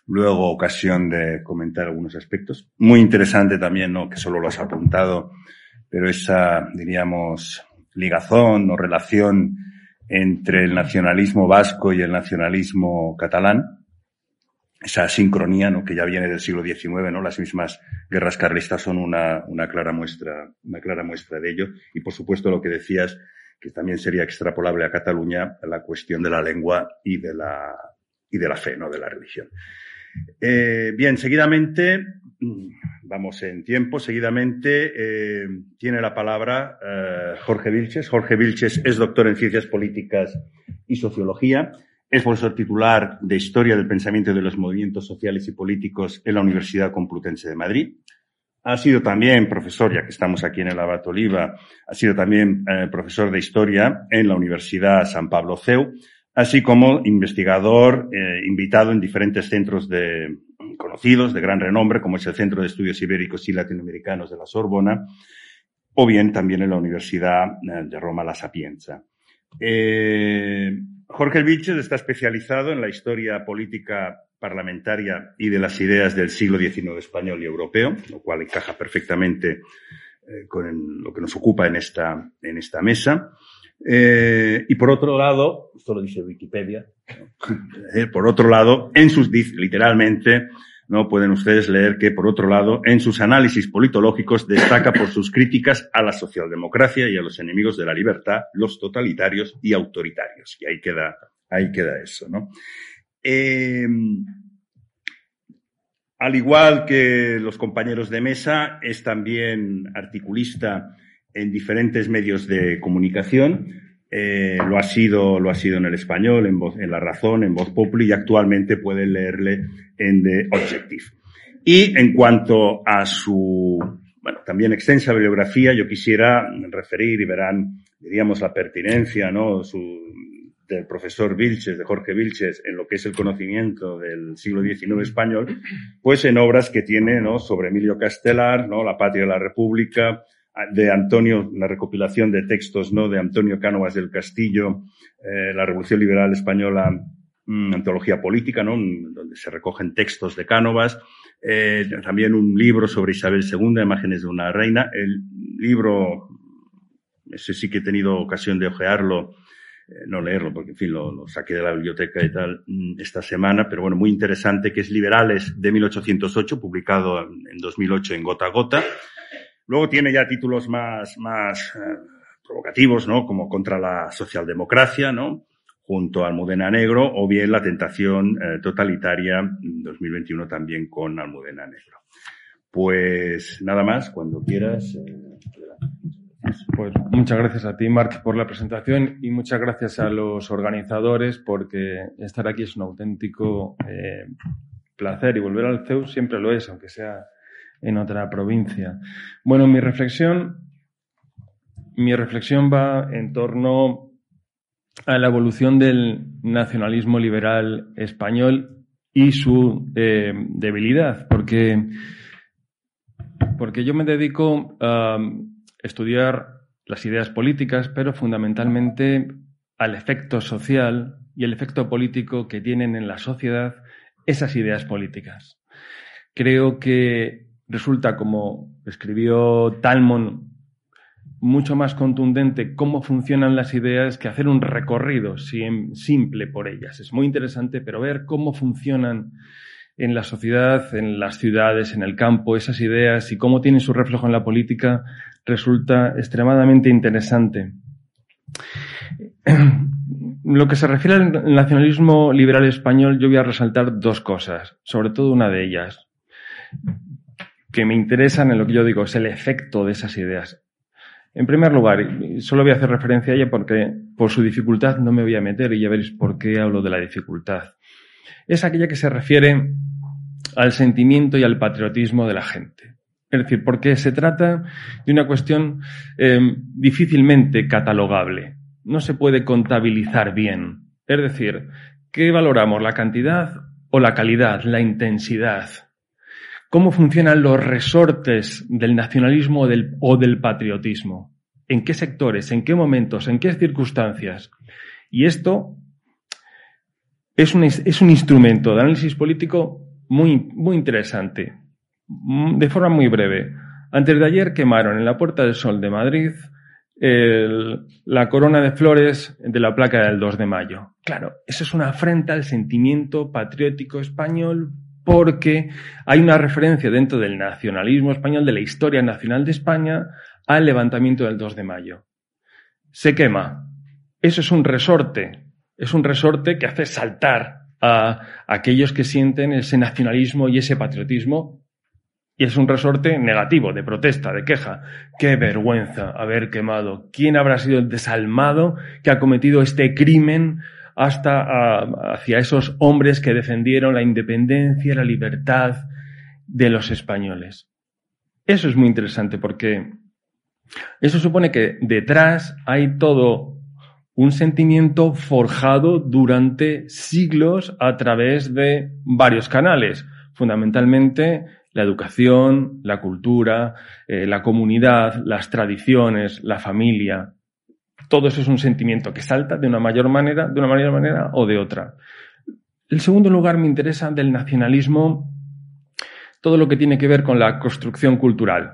luego ocasión de comentar algunos aspectos. Muy interesante también, ¿no? Que solo lo has apuntado, pero esa, diríamos, ligazón o relación entre el nacionalismo vasco y el nacionalismo catalán, esa sincronía, ¿no? Que ya viene del siglo XIX, ¿no? Las mismas guerras carlistas son una, una clara muestra, una clara muestra de ello. Y por supuesto lo que decías, que también sería extrapolable a Cataluña, la cuestión de la lengua y de la, y de la fe, ¿no? De la religión. Eh, bien, seguidamente, vamos en tiempo, seguidamente eh, tiene la palabra eh, Jorge Vilches. Jorge Vilches es doctor en Ciencias Políticas y Sociología, es profesor titular de Historia del Pensamiento de los Movimientos Sociales y Políticos en la Universidad Complutense de Madrid. Ha sido también profesor, ya que estamos aquí en el Abato Oliva, ha sido también profesor de Historia en la Universidad San Pablo CEU así como investigador eh, invitado en diferentes centros de, conocidos de gran renombre, como es el Centro de Estudios Ibéricos y Latinoamericanos de la Sorbona, o bien también en la Universidad eh, de Roma La Sapienza. Eh, Jorge Vilches está especializado en la historia política parlamentaria y de las ideas del siglo XIX español y europeo, lo cual encaja perfectamente con lo que nos ocupa en esta, en esta mesa. Eh, y por otro lado, esto lo dice Wikipedia, eh, por otro lado, en sus, literalmente, no pueden ustedes leer que, por otro lado, en sus análisis politológicos destaca por sus críticas a la socialdemocracia y a los enemigos de la libertad, los totalitarios y autoritarios. Y ahí queda, ahí queda eso, ¿no? Eh, al igual que los compañeros de mesa, es también articulista en diferentes medios de comunicación. Eh, lo ha sido, lo ha sido en el español, en, voz, en La Razón, en Voz Populi y actualmente pueden leerle en The Objective. Y en cuanto a su, bueno, también extensa bibliografía, yo quisiera referir y verán, diríamos, la pertinencia, ¿no? Su, del profesor Vilches, de Jorge Vilches, en lo que es el conocimiento del siglo XIX español, pues en obras que tiene, ¿no? Sobre Emilio Castelar, ¿no? La patria de la República, de Antonio, la recopilación de textos, ¿no? De Antonio Cánovas del Castillo, eh, la Revolución Liberal Española, mm, antología política, ¿no? Donde se recogen textos de Cánovas. Eh, también un libro sobre Isabel II, Imágenes de una reina. El libro, ese sí que he tenido ocasión de ojearlo, eh, no leerlo, porque en fin, lo, lo, saqué de la biblioteca y tal mm, esta semana, pero bueno, muy interesante, que es Liberales de 1808, publicado en 2008 en Gota a Gota. Luego tiene ya títulos más, más eh, provocativos, ¿no? Como contra la socialdemocracia, ¿no? Junto a Almudena Negro, o bien la tentación eh, totalitaria 2021 también con Almudena Negro. Pues nada más, cuando quieras. Eh, pues muchas gracias a ti, Marc, por la presentación y muchas gracias a los organizadores porque estar aquí es un auténtico eh, placer y volver al CEU siempre lo es, aunque sea en otra provincia. Bueno, mi reflexión, mi reflexión va en torno a la evolución del nacionalismo liberal español y su eh, debilidad, porque, porque yo me dedico a estudiar las ideas políticas, pero fundamentalmente al efecto social y el efecto político que tienen en la sociedad esas ideas políticas. Creo que resulta, como escribió Talmon, mucho más contundente cómo funcionan las ideas que hacer un recorrido simple por ellas. Es muy interesante, pero ver cómo funcionan en la sociedad, en las ciudades, en el campo, esas ideas y cómo tienen su reflejo en la política resulta extremadamente interesante. Lo que se refiere al nacionalismo liberal español, yo voy a resaltar dos cosas, sobre todo una de ellas que me interesan en lo que yo digo, es el efecto de esas ideas. En primer lugar, solo voy a hacer referencia a ella porque por su dificultad no me voy a meter y ya veréis por qué hablo de la dificultad. Es aquella que se refiere al sentimiento y al patriotismo de la gente. Es decir, porque se trata de una cuestión eh, difícilmente catalogable. No se puede contabilizar bien. Es decir, ¿qué valoramos? ¿La cantidad o la calidad, la intensidad? ¿Cómo funcionan los resortes del nacionalismo o del, o del patriotismo? ¿En qué sectores? ¿En qué momentos? ¿En qué circunstancias? Y esto es un, es un instrumento de análisis político muy, muy interesante. Mm, de forma muy breve. Antes de ayer quemaron en la Puerta del Sol de Madrid la corona de flores de la placa del 2 de mayo. Claro, eso es una afrenta al sentimiento patriótico español porque hay una referencia dentro del nacionalismo español, de la historia nacional de España, al levantamiento del 2 de mayo. Se quema. Eso es un resorte. Es un resorte que hace saltar a aquellos que sienten ese nacionalismo y ese patriotismo y es un resorte negativo, de protesta, de queja. Qué vergüenza haber quemado. ¿Quién habrá sido el desalmado que ha cometido este crimen hasta hacia esos hombres que defendieron la independencia, la libertad de los españoles? Eso es muy interesante porque eso supone que detrás hay todo un sentimiento forjado durante siglos a través de varios canales, fundamentalmente la educación, la cultura, eh, la comunidad, las tradiciones, la familia. Todo eso es un sentimiento que salta de una mayor manera, de una mayor manera o de otra. El segundo lugar me interesa del nacionalismo todo lo que tiene que ver con la construcción cultural.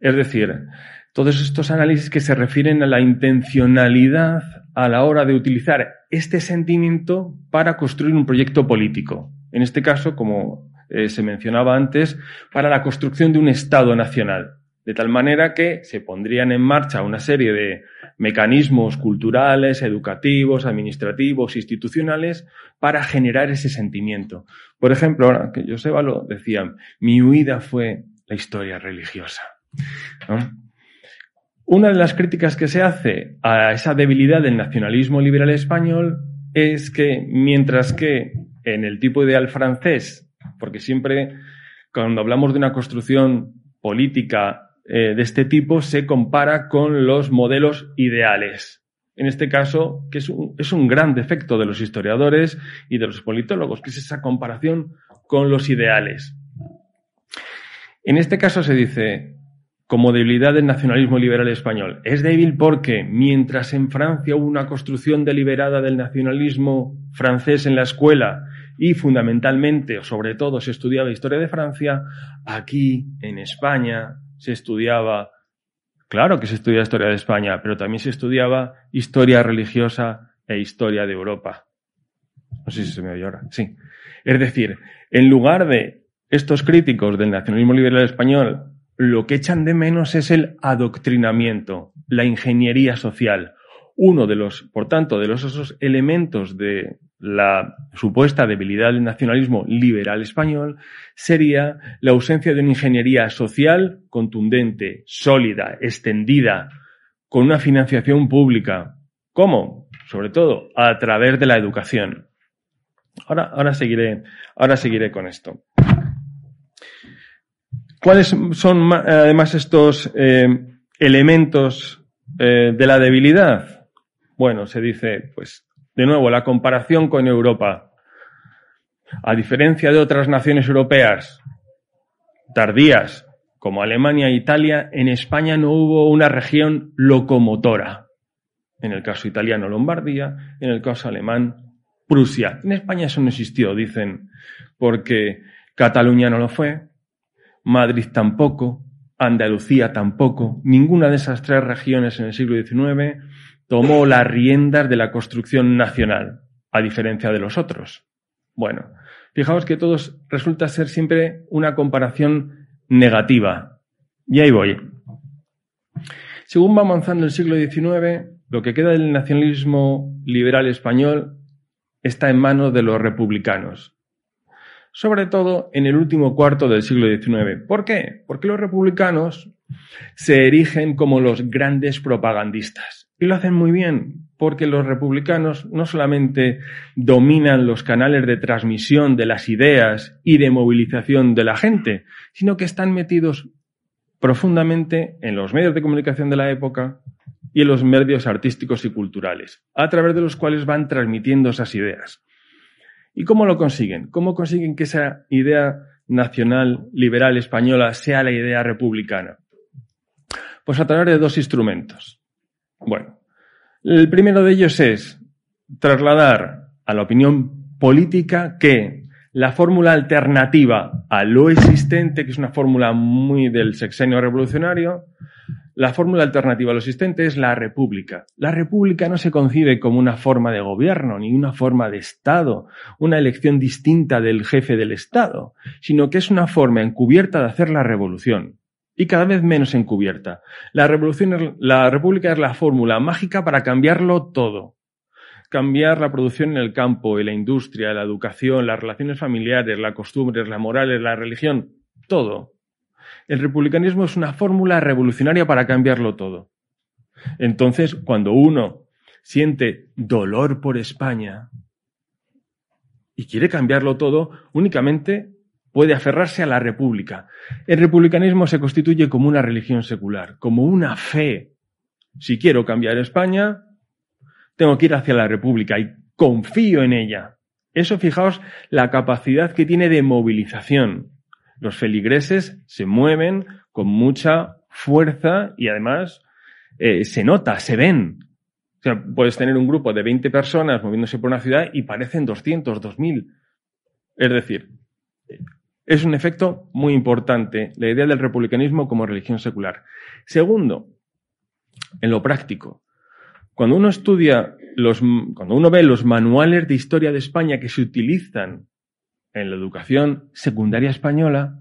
Es decir, todos estos análisis que se refieren a la intencionalidad a la hora de utilizar este sentimiento para construir un proyecto político. En este caso, como eh, se mencionaba antes, para la construcción de un Estado nacional. De tal manera que se pondrían en marcha una serie de mecanismos culturales, educativos, administrativos, institucionales, para generar ese sentimiento. Por ejemplo, ahora que Joseba lo decía, mi huida fue la historia religiosa. Una de las críticas que se hace a esa debilidad del nacionalismo liberal español es que mientras que en el tipo ideal francés porque siempre cuando hablamos de una construcción política eh, de este tipo se compara con los modelos ideales. En este caso, que es un, es un gran defecto de los historiadores y de los politólogos, que es esa comparación con los ideales. En este caso se dice, como debilidad del nacionalismo liberal español. Es débil porque mientras en Francia hubo una construcción deliberada del nacionalismo francés en la escuela y fundamentalmente, o sobre todo, se estudiaba historia de Francia, aquí en España se estudiaba, claro que se estudia historia de España, pero también se estudiaba historia religiosa e historia de Europa. No sé si se me oye ahora. Sí. Es decir, en lugar de estos críticos del nacionalismo liberal español, lo que echan de menos es el adoctrinamiento, la ingeniería social. Uno de los, por tanto, de los esos elementos de la supuesta debilidad del nacionalismo liberal español sería la ausencia de una ingeniería social contundente, sólida, extendida, con una financiación pública. ¿Cómo? Sobre todo a través de la educación. Ahora, ahora, seguiré, ahora seguiré con esto. ¿Cuáles son además estos eh, elementos eh, de la debilidad? Bueno, se dice, pues de nuevo, la comparación con Europa. A diferencia de otras naciones europeas tardías, como Alemania e Italia, en España no hubo una región locomotora. En el caso italiano, Lombardía, en el caso alemán, Prusia. En España eso no existió, dicen, porque Cataluña no lo fue, Madrid tampoco, Andalucía tampoco, ninguna de esas tres regiones en el siglo XIX tomó las riendas de la construcción nacional, a diferencia de los otros. Bueno, fijaos que todos resulta ser siempre una comparación negativa. Y ahí voy. Según va avanzando el siglo XIX, lo que queda del nacionalismo liberal español está en manos de los republicanos. Sobre todo en el último cuarto del siglo XIX. ¿Por qué? Porque los republicanos se erigen como los grandes propagandistas y lo hacen muy bien, porque los republicanos no solamente dominan los canales de transmisión de las ideas y de movilización de la gente, sino que están metidos profundamente en los medios de comunicación de la época y en los medios artísticos y culturales, a través de los cuales van transmitiendo esas ideas. ¿Y cómo lo consiguen? ¿Cómo consiguen que esa idea nacional liberal española sea la idea republicana? Pues a través de dos instrumentos. Bueno, el primero de ellos es trasladar a la opinión política que la fórmula alternativa a lo existente, que es una fórmula muy del sexenio revolucionario, la fórmula alternativa a lo existente es la república. La república no se concibe como una forma de gobierno, ni una forma de Estado, una elección distinta del jefe del Estado, sino que es una forma encubierta de hacer la revolución y cada vez menos encubierta. La revolución, la república es la fórmula mágica para cambiarlo todo. Cambiar la producción en el campo, en la industria, la educación, las relaciones familiares, las costumbres, las morales, la religión, todo. El republicanismo es una fórmula revolucionaria para cambiarlo todo. Entonces, cuando uno siente dolor por España y quiere cambiarlo todo, únicamente puede aferrarse a la república. El republicanismo se constituye como una religión secular, como una fe. Si quiero cambiar España, tengo que ir hacia la república y confío en ella. Eso, fijaos, la capacidad que tiene de movilización. Los feligreses se mueven con mucha fuerza y además eh, se nota, se ven. O sea, puedes tener un grupo de 20 personas moviéndose por una ciudad y parecen 200, 2000. Es decir, es un efecto muy importante, la idea del republicanismo como religión secular. Segundo, en lo práctico. Cuando uno estudia los, cuando uno ve los manuales de historia de España que se utilizan en la educación secundaria española,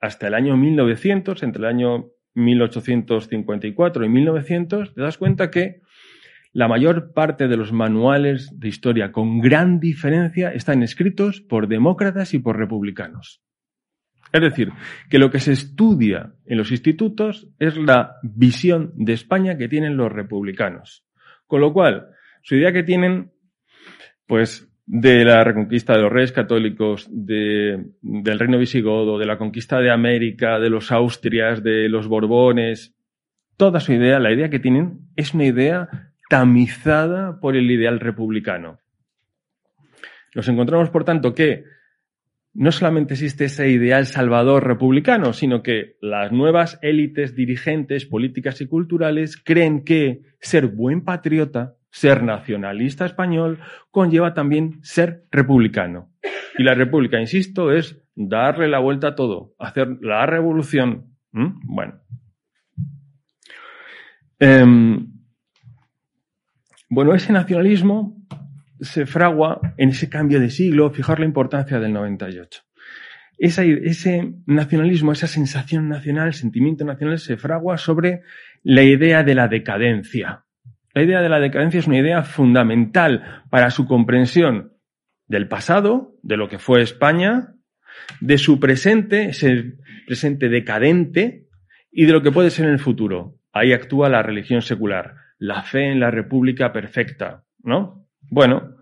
hasta el año 1900, entre el año 1854 y 1900, te das cuenta que la mayor parte de los manuales de historia, con gran diferencia, están escritos por demócratas y por republicanos. Es decir, que lo que se estudia en los institutos es la visión de España que tienen los republicanos. Con lo cual, su idea que tienen, pues, de la reconquista de los reyes católicos, del reino visigodo, de la conquista de América, de los Austrias, de los Borbones, toda su idea, la idea que tienen, es una idea tamizada por el ideal republicano. Nos encontramos, por tanto, que no solamente existe ese ideal salvador republicano, sino que las nuevas élites dirigentes políticas y culturales creen que ser buen patriota, ser nacionalista español, conlleva también ser republicano. Y la república, insisto, es darle la vuelta a todo, hacer la revolución. ¿Mm? Bueno. Em, bueno, ese nacionalismo se fragua en ese cambio de siglo, fijar la importancia del 98. ese nacionalismo, esa sensación nacional, sentimiento nacional, se fragua sobre la idea de la decadencia. La idea de la decadencia es una idea fundamental para su comprensión del pasado, de lo que fue España, de su presente, ese presente decadente, y de lo que puede ser en el futuro. Ahí actúa la religión secular la fe en la República perfecta, ¿no? Bueno,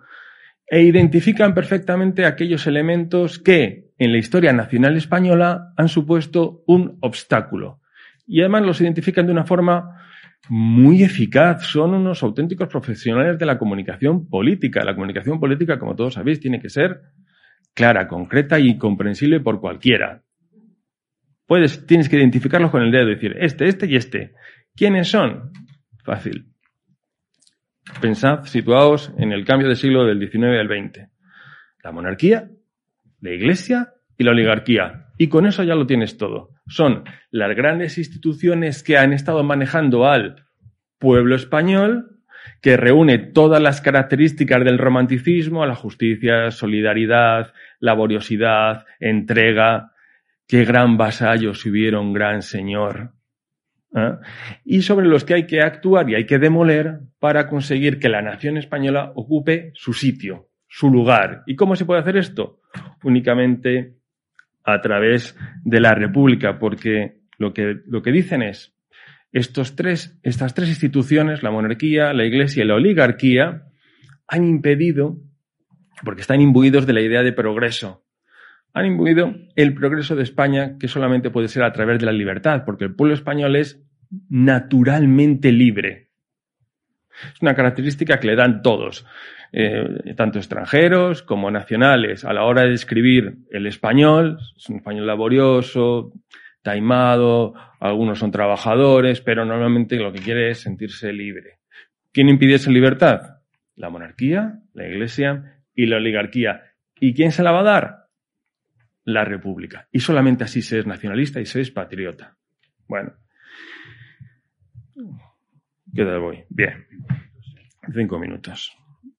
e identifican perfectamente aquellos elementos que en la historia nacional española han supuesto un obstáculo. Y además los identifican de una forma muy eficaz. Son unos auténticos profesionales de la comunicación política. La comunicación política, como todos sabéis, tiene que ser clara, concreta y comprensible por cualquiera. Puedes, tienes que identificarlos con el dedo, decir, este, este y este. ¿Quiénes son? Fácil. Pensad, situados en el cambio de siglo del XIX al XX. La monarquía, la iglesia y la oligarquía. Y con eso ya lo tienes todo. Son las grandes instituciones que han estado manejando al pueblo español, que reúne todas las características del romanticismo, a la justicia, solidaridad, laboriosidad, entrega. Qué gran vasallo si hubiera un gran señor. ¿Eh? y sobre los que hay que actuar y hay que demoler para conseguir que la nación española ocupe su sitio, su lugar. ¿Y cómo se puede hacer esto? Únicamente a través de la República, porque lo que, lo que dicen es, Estos tres, estas tres instituciones, la monarquía, la iglesia y la oligarquía, han impedido, porque están imbuidos de la idea de progreso, han imbuido el progreso de España que solamente puede ser a través de la libertad, porque el pueblo español es naturalmente libre. Es una característica que le dan todos, eh, tanto extranjeros como nacionales, a la hora de escribir el español. Es un español laborioso, taimado, algunos son trabajadores, pero normalmente lo que quiere es sentirse libre. ¿Quién impide esa libertad? La monarquía, la iglesia y la oligarquía. ¿Y quién se la va a dar? La república. Y solamente así se es nacionalista y se es patriota. Bueno. ¿Qué tal voy? Bien. Cinco minutos.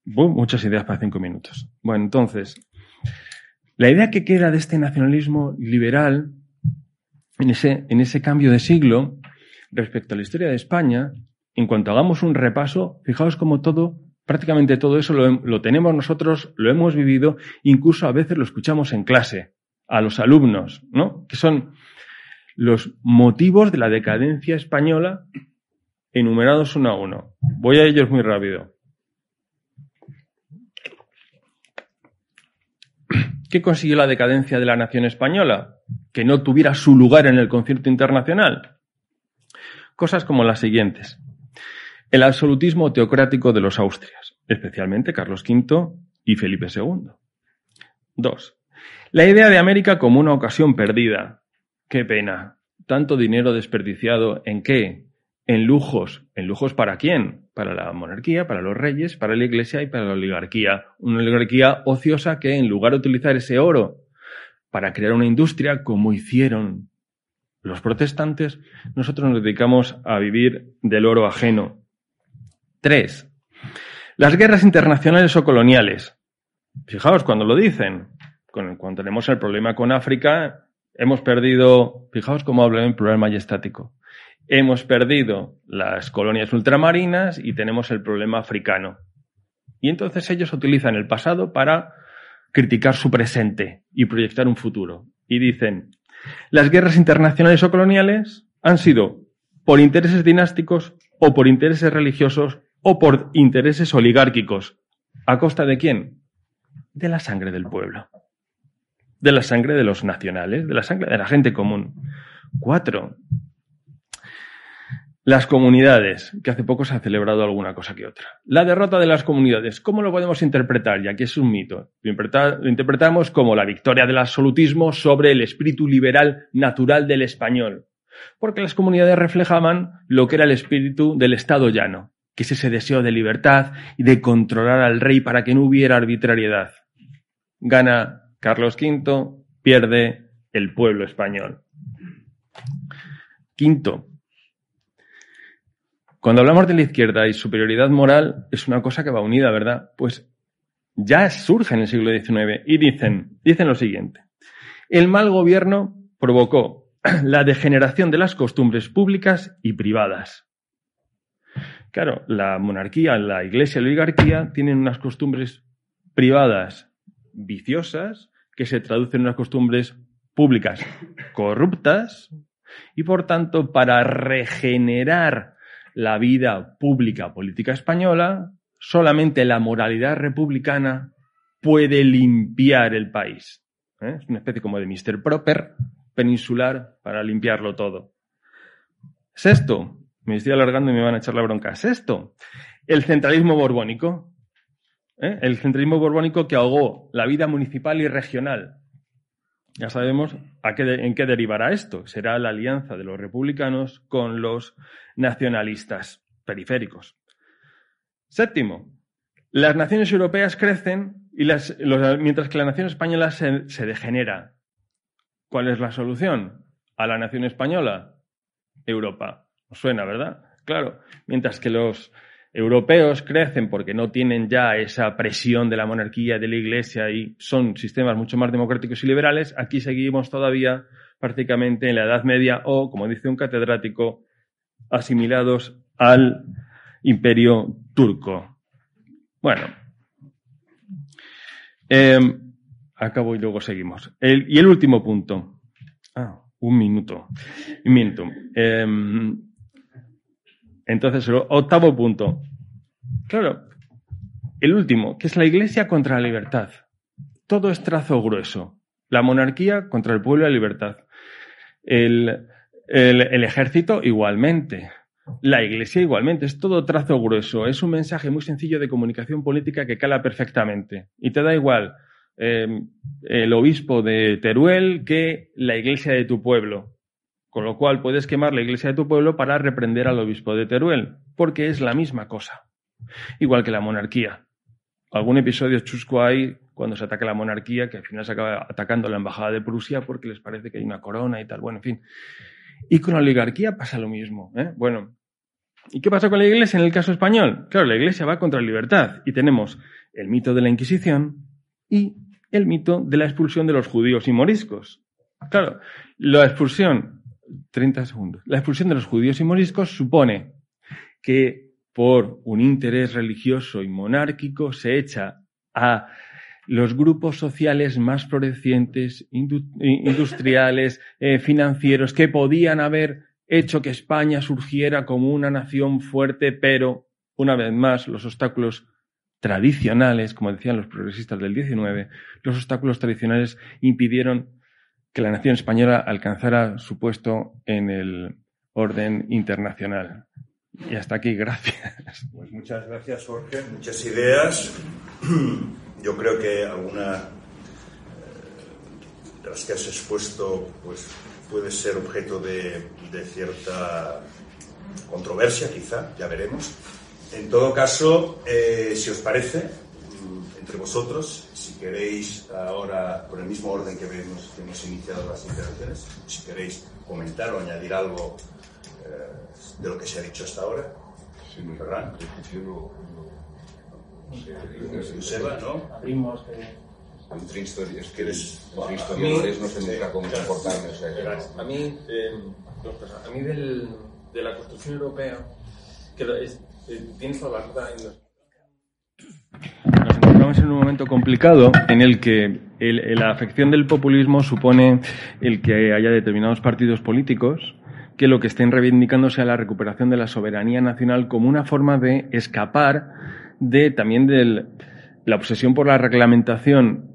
muchas ideas para cinco minutos. Bueno, entonces, la idea que queda de este nacionalismo liberal en ese, en ese cambio de siglo respecto a la historia de España, en cuanto hagamos un repaso, fijaos cómo todo, prácticamente todo eso lo tenemos nosotros, lo hemos vivido, incluso a veces lo escuchamos en clase, a los alumnos, ¿no? Que son los motivos de la decadencia española enumerados uno a uno. Voy a ellos muy rápido. ¿Qué consiguió la decadencia de la nación española? Que no tuviera su lugar en el concierto internacional. Cosas como las siguientes. El absolutismo teocrático de los Austrias, especialmente Carlos V y Felipe II. Dos. La idea de América como una ocasión perdida. Qué pena. Tanto dinero desperdiciado en qué? En lujos. ¿En lujos para quién? Para la monarquía, para los reyes, para la iglesia y para la oligarquía. Una oligarquía ociosa que en lugar de utilizar ese oro para crear una industria como hicieron los protestantes, nosotros nos dedicamos a vivir del oro ajeno. Tres. Las guerras internacionales o coloniales. Fijaos cuando lo dicen. Cuando tenemos el problema con África, hemos perdido, fijaos cómo hablo en plural majestático hemos perdido las colonias ultramarinas y tenemos el problema africano. Y entonces ellos utilizan el pasado para criticar su presente y proyectar un futuro. Y dicen, las guerras internacionales o coloniales han sido por intereses dinásticos o por intereses religiosos o por intereses oligárquicos. ¿A costa de quién? De la sangre del pueblo. De la sangre de los nacionales, de la sangre de la gente común. Cuatro, las comunidades, que hace poco se ha celebrado alguna cosa que otra. La derrota de las comunidades, ¿cómo lo podemos interpretar? Ya que es un mito. Lo, interpretamos como la victoria del absolutismo sobre el espíritu liberal natural del español. Porque las comunidades reflejaban lo que era el espíritu del Estado llano, que es ese deseo de libertad y de controlar al rey para que no hubiera arbitrariedad. Gana Carlos V, pierde el pueblo español. Quinto, cuando hablamos de la izquierda y superioridad moral, es una cosa que va unida, ¿verdad? Pues ya surge en el siglo XIX y dicen, dicen lo siguiente. El mal gobierno provocó la degeneración de las costumbres públicas y privadas. Claro, la monarquía, la iglesia la oligarquía tienen unas costumbres privadas viciosas que se traducen en unas costumbres públicas corruptas y por tanto para regenerar la vida pública política española, solamente la moralidad republicana puede limpiar el país. ¿eh? Es una especie como de Mr. Proper peninsular para limpiarlo todo. Sexto, me estoy alargando y me van a echar la bronca. Sexto, el centralismo borbónico. ¿eh? El centralismo borbónico que ahogó la vida municipal y regional. Ya sabemos en qué derivará esto. Será la alianza de los republicanos con los nacionalistas periféricos. Séptimo, las naciones europeas crecen y mientras que la nación española se, degenera. ¿Cuál es la solución? A la nación española, Europa. ¿Os suena, verdad? Claro. Mientras que los europeos crecen porque no tienen ya esa presión de la monarquía, de la iglesia y son sistemas mucho más democráticos y liberales, aquí seguimos todavía prácticamente en la Edad Media o, como dice un catedrático, asimilados al imperio turco. Bueno, em, acabo y luego seguimos. y el último punto. Ah, un minuto. Un minuto. Em, Entonces, el octavo punto. Claro, el último, que es la Iglesia contra la libertad. Todo es trazo grueso. La monarquía contra el pueblo y la libertad. El, el, ejército igualmente. La iglesia igualmente. Es todo trazo grueso. Es un mensaje muy sencillo de comunicación política que cala perfectamente. Y te da igual em, el obispo de Teruel que la iglesia de tu pueblo. Con lo cual puedes quemar la iglesia de tu pueblo para reprender al obispo de Teruel, porque es la misma cosa. Igual que la monarquía. Algún episodio chusco hay cuando se ataca la monarquía, que al final se acaba atacando la embajada de Prusia porque les parece que hay una corona y tal. Bueno, en fin. Y con la oligarquía pasa lo mismo. ¿eh? Bueno, ¿y qué pasa con la iglesia en el caso español? Claro, la iglesia va contra la libertad y tenemos el mito de la Inquisición y el mito de la expulsión de los judíos y moriscos. Claro, la expulsión, 30 segundos, la expulsión de los judíos y moriscos supone que por un interés religioso y monárquico se echa a los grupos sociales más florecientes, industriales, eh, financieros, que podían haber hecho que España surgiera como una nación fuerte, pero, una vez más, los obstáculos tradicionales, como decían los progresistas del 19, los obstáculos tradicionales impidieron que la nación española alcanzara su puesto en el orden internacional. Y hasta aquí, gracias. Pues muchas gracias, Jorge. Muchas ideas. Yo creo que alguna eh, de las que has expuesto pues, puede ser objeto de, cierta controversia, quizá, ya veremos. En todo caso, eh, si os parece, entre vosotros, si queréis ahora, por el mismo orden que hemos, que hemos iniciado las intervenciones, si queréis comentar o añadir algo eh, de lo que se ha dicho hasta ahora. Sí, Ferran. Joseba, ¿no? Abrimos. Entre historias, que eres entre historiadores, no sé nunca cómo comportarme. A mí, eh, dos cosas. A mí del, de la construcción europea, que es, eh, tienes toda la razón. Encontramos en un momento complicado en el que el, la afección del populismo supone el que haya determinados partidos políticos que lo que estén reivindicando sea la recuperación de la soberanía nacional como una forma de escapar de también de la obsesión por la reglamentación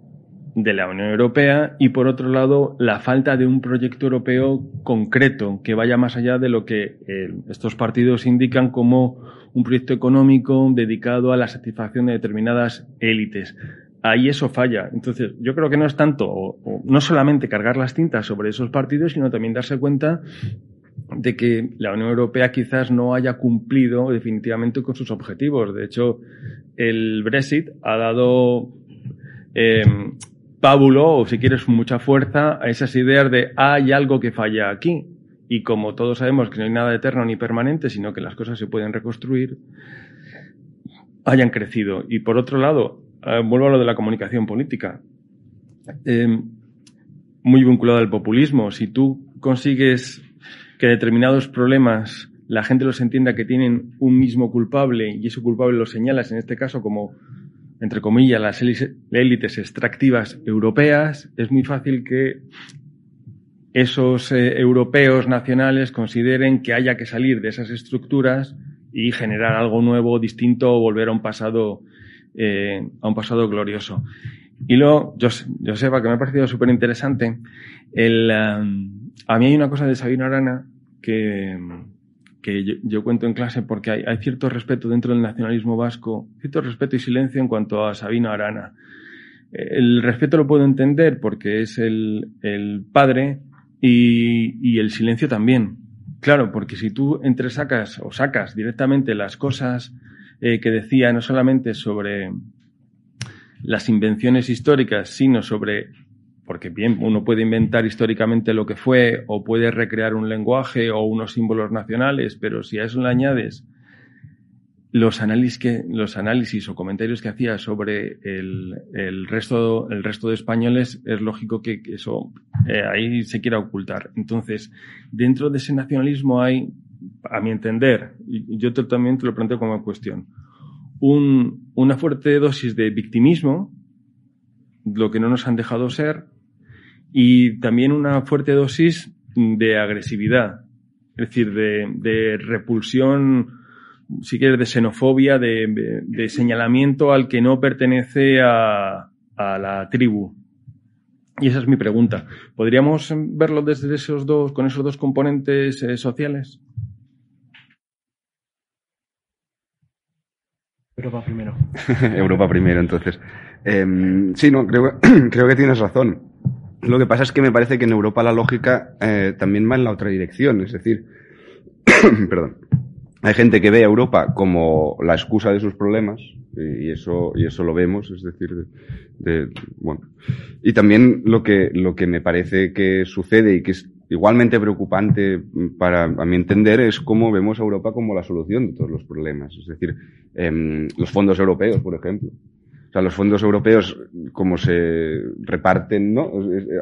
de la Unión Europea y por otro lado la falta de un proyecto europeo concreto que vaya más allá de lo que eh, estos partidos indican como un proyecto económico dedicado a la satisfacción de determinadas élites. Ahí eso falla. Entonces, yo creo que no es tanto, no solamente cargar las tintas sobre esos partidos, sino también darse cuenta de que la Unión Europea quizás no haya cumplido definitivamente con sus objetivos. De hecho, el Brexit ha dado eh, pábulo, o si quieres, mucha fuerza a esas ideas de hay algo que falla aquí. Y como todos sabemos que no hay nada eterno ni permanente, sino que las cosas se pueden reconstruir, hayan crecido. Y por otro lado, eh, vuelvo a lo de la comunicación política. Eh, muy vinculado al populismo. Si tú consigues que determinados problemas la gente los entienda que tienen un mismo culpable y ese culpable lo señalas, en este caso, como, entre comillas, las élites extractivas europeas, es muy fácil que esos eh, europeos nacionales consideren que haya que salir de esas estructuras y generar algo nuevo, distinto, o volver a un pasado, eh, a un pasado glorioso. Y luego, Joseba, que me ha parecido súper interesante, um, a mí hay una cosa de Sabino Arana que, que yo, cuento en clase porque hay, hay, cierto respeto dentro del nacionalismo vasco, cierto respeto y silencio en cuanto a Sabino Arana. El respeto lo puedo entender porque es el, el padre y, el silencio también. Claro, porque si tú entresacas o sacas directamente las cosas eh, que decía no solamente sobre las invenciones históricas, sino sobre porque bien, uno puede inventar históricamente lo que fue o puede recrear un lenguaje o unos símbolos nacionales, pero si a eso le añades los análisis, que, los análisis o comentarios que hacía sobre el, el, resto, el resto de españoles, es lógico que, eso eh, ahí se quiera ocultar. Entonces, dentro de ese nacionalismo hay, a mi entender, y yo también te lo planteo como cuestión, un, una fuerte dosis de victimismo, lo que no nos han dejado ser, y también una fuerte dosis de agresividad, es decir, de, de repulsión si quieres, de xenofobia, de, de señalamiento al que no pertenece a, a la tribu. Y esa es mi pregunta. ¿Podríamos verlo desde esos dos, con esos dos componentes eh, sociales? Europa primero. Europa primero, entonces. Eh, sí, no, creo, creo que tienes razón. Lo que pasa es que me parece que en Europa la lógica eh, también va en la otra dirección. Es decir, perdón. Hay gente que ve a Europa como la excusa de sus problemas y eso y eso lo vemos, es decir, de, bueno. Y también lo que lo que me parece que sucede y que es igualmente preocupante para a mi entender es cómo vemos a Europa como la solución de todos los problemas, es decir, eh, los fondos europeos, por ejemplo. O sea, los fondos europeos, como se reparten, ¿no?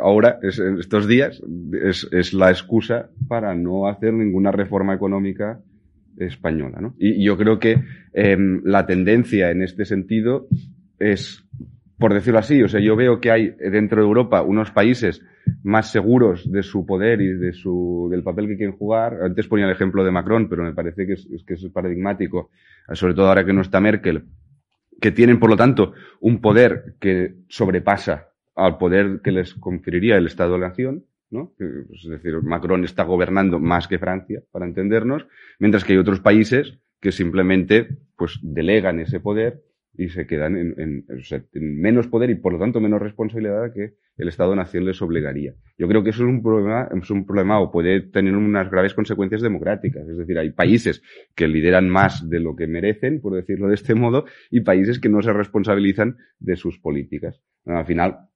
Ahora, es, estos días, es, es la excusa para no hacer ninguna reforma económica española. ¿no? Y yo creo que eh, la tendencia en este sentido es, por decirlo así, o sea, yo veo que hay dentro de Europa unos países más seguros de su poder y de su, del papel que quieren jugar. Antes ponía el ejemplo de Macron, pero me parece que es, que es paradigmático, sobre todo ahora que no está Merkel, que tienen, por lo tanto, un poder que sobrepasa al poder que les conferiría el Estado-Nación ¿no? Pues, es decir, Macron está gobernando más que Francia, para entendernos, mientras que hay otros países que simplemente pues delegan ese poder y se quedan en, en, en, menos poder y por lo tanto menos responsabilidad que el Estado-Nación les obligaría. Yo creo que eso es un problema, es un problema o puede tener unas graves consecuencias democráticas. Es decir, hay países que lideran más de lo que merecen, por decirlo de este modo, y países que no se responsabilizan de sus políticas. Al final,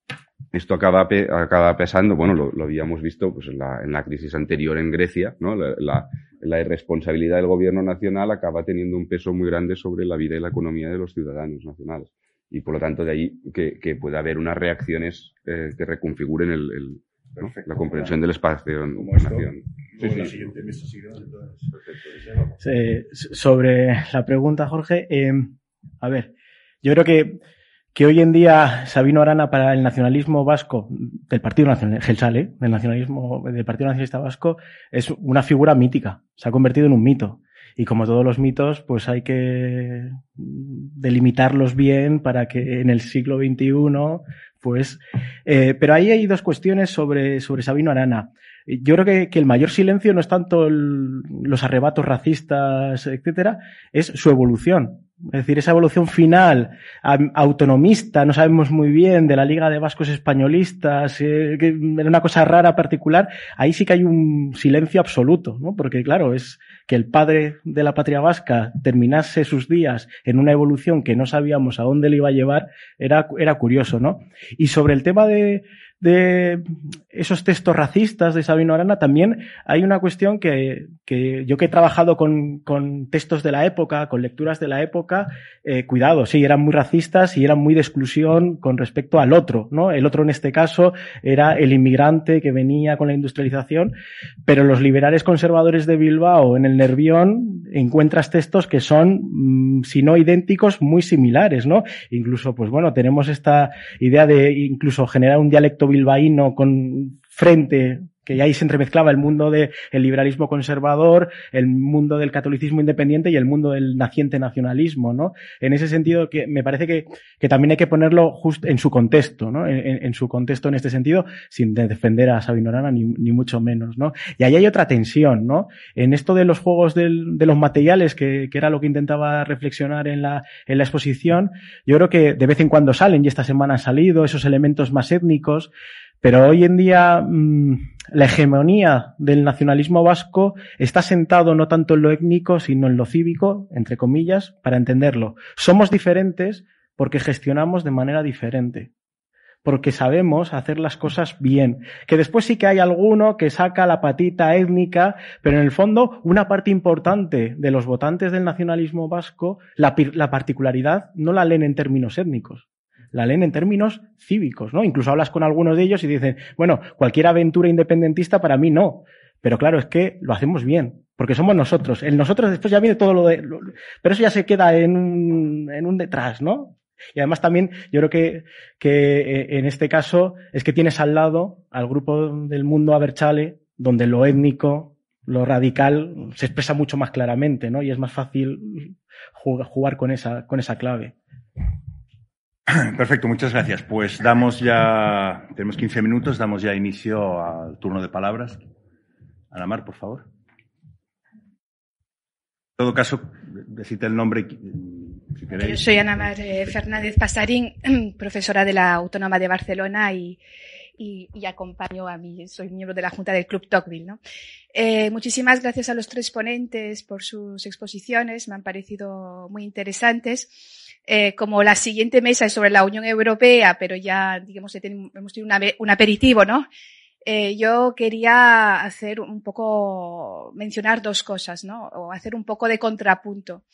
esto acaba, pe acaba pesando, bueno, lo, lo, habíamos visto pues, en, la, en la crisis anterior en Grecia, ¿no? La, la, la, irresponsabilidad del gobierno nacional acaba teniendo un peso muy grande sobre la vida y la economía de los ciudadanos nacionales. Y por lo tanto, de ahí que, que pueda haber unas reacciones eh, que reconfiguren el, el ¿no? la comprensión del espacio en nación. Sí, sí. Sí, sobre la pregunta, Jorge, eh, a ver, yo creo que que hoy en día Sabino Arana para el nacionalismo vasco del Partido Nacional, Gelsale, del nacionalismo del Partido Nacionalista Vasco, es una figura mítica, se ha convertido en un mito. Y como todos los mitos, pues hay que delimitarlos bien para que en el siglo XXI, pues, eh, pero ahí hay dos cuestiones sobre, sobre Sabino Arana. Yo creo que, el mayor silencio no es tanto los arrebatos racistas, etcétera, es su evolución. Es decir, esa evolución final, autonomista, no sabemos muy bien, de la Liga de Vascos Españolistas, eh, que era una cosa rara, particular, ahí sí que hay un silencio absoluto, ¿no? Porque claro, es que el padre de la patria vasca terminase sus días en una evolución que no sabíamos a dónde le iba a llevar, era, era curioso, ¿no? Y sobre el tema de, de esos textos racistas de Sabino Arana, también hay una cuestión que, que yo que he trabajado con, con, textos de la época, con lecturas de la época, eh, cuidado, sí, eran muy racistas y eran muy de exclusión con respecto al otro, ¿no? El otro en este caso era el inmigrante que venía con la industrialización, pero los liberales conservadores de Bilbao en el Nervión encuentras textos que son, mmm, si no idénticos, muy similares, ¿no? Incluso, pues bueno, tenemos esta idea de incluso generar un dialecto bilbaíno con frente que ahí se entremezclaba el mundo del de liberalismo conservador, el mundo del catolicismo independiente y el mundo del naciente nacionalismo, ¿no? En ese sentido, que me parece que, que también hay que ponerlo justo en su contexto, ¿no? En, su contexto en este sentido, sin defender a Sabino Arana ni, mucho menos, ¿no? Y ahí hay otra tensión, ¿no? En esto de los juegos de los materiales, que, que, era lo que intentaba reflexionar en la, en la exposición, yo creo que de vez en cuando salen, y esta semana han salido, esos elementos más étnicos, pero hoy en día mmm, la hegemonía del nacionalismo vasco está sentado no tanto en lo étnico, sino en lo cívico, entre comillas, para entenderlo. Somos diferentes porque gestionamos de manera diferente. Porque sabemos hacer las cosas bien. Que después sí que hay alguno que saca la patita étnica, pero en el fondo una parte importante de los votantes del nacionalismo vasco, la, la particularidad no la leen en términos étnicos, la leen en términos cívicos, ¿no? Incluso hablas con algunos de ellos y dicen, bueno, cualquier aventura independentista para mí no. Pero claro, es que lo hacemos bien, porque somos nosotros. En nosotros después ya viene todo lo de... Pero eso ya se queda en un, en un detrás, ¿no? Y además también yo creo que, que eh, en este caso es que tienes al lado al grupo del mundo Aberchale, donde lo étnico lo radical se expresa mucho más claramente, ¿no? Y es más fácil jugar con esa, con esa clave. Perfecto, muchas gracias. Pues damos ya, tenemos 15 minutos, damos ya inicio al turno de palabras. Ana Mar, por favor. En todo caso, decite el nombre si queréis. Yo soy Ana Mar Fernández Pasarín, profesora de la Autónoma de Barcelona y, acompaño a mí, soy miembro de la Junta del Club Tocqueville. ¿no? Eh, muchísimas gracias a los tres ponentes por sus exposiciones, me han parecido muy interesantes. Eh, como la siguiente mesa es sobre la Unión Europea, pero ya, digamos, hemos tenido un aperitivo, ¿no? Eh, yo quería hacer un poco, mencionar dos cosas, ¿no? O hacer un poco de contrapunto.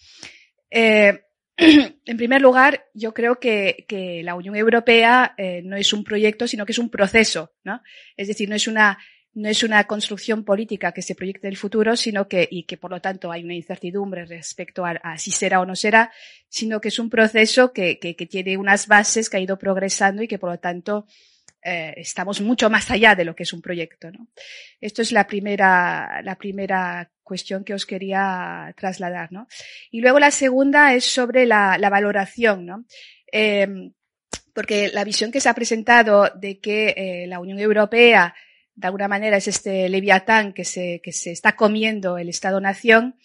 Eh, en primer lugar, yo creo que, la Unión Europea no es un proyecto, sino que es un proceso, ¿no? Es decir, no es una no es una construcción política que se proyecte el futuro, sino que, y que por lo tanto hay una incertidumbre respecto a, si será o no será, sino que es un proceso que, que, que, tiene unas bases que ha ido progresando y que por lo tanto eh, estamos mucho más allá de lo que es un proyecto. ¿no? Esto es la primera, la primera cuestión que os quería trasladar. ¿no? Y luego la segunda es sobre la, la valoración. ¿no? Eh, porque la visión que se ha presentado de que eh, la Unión Europea de alguna manera es este leviatán que se, que se está comiendo el Estado-Nación,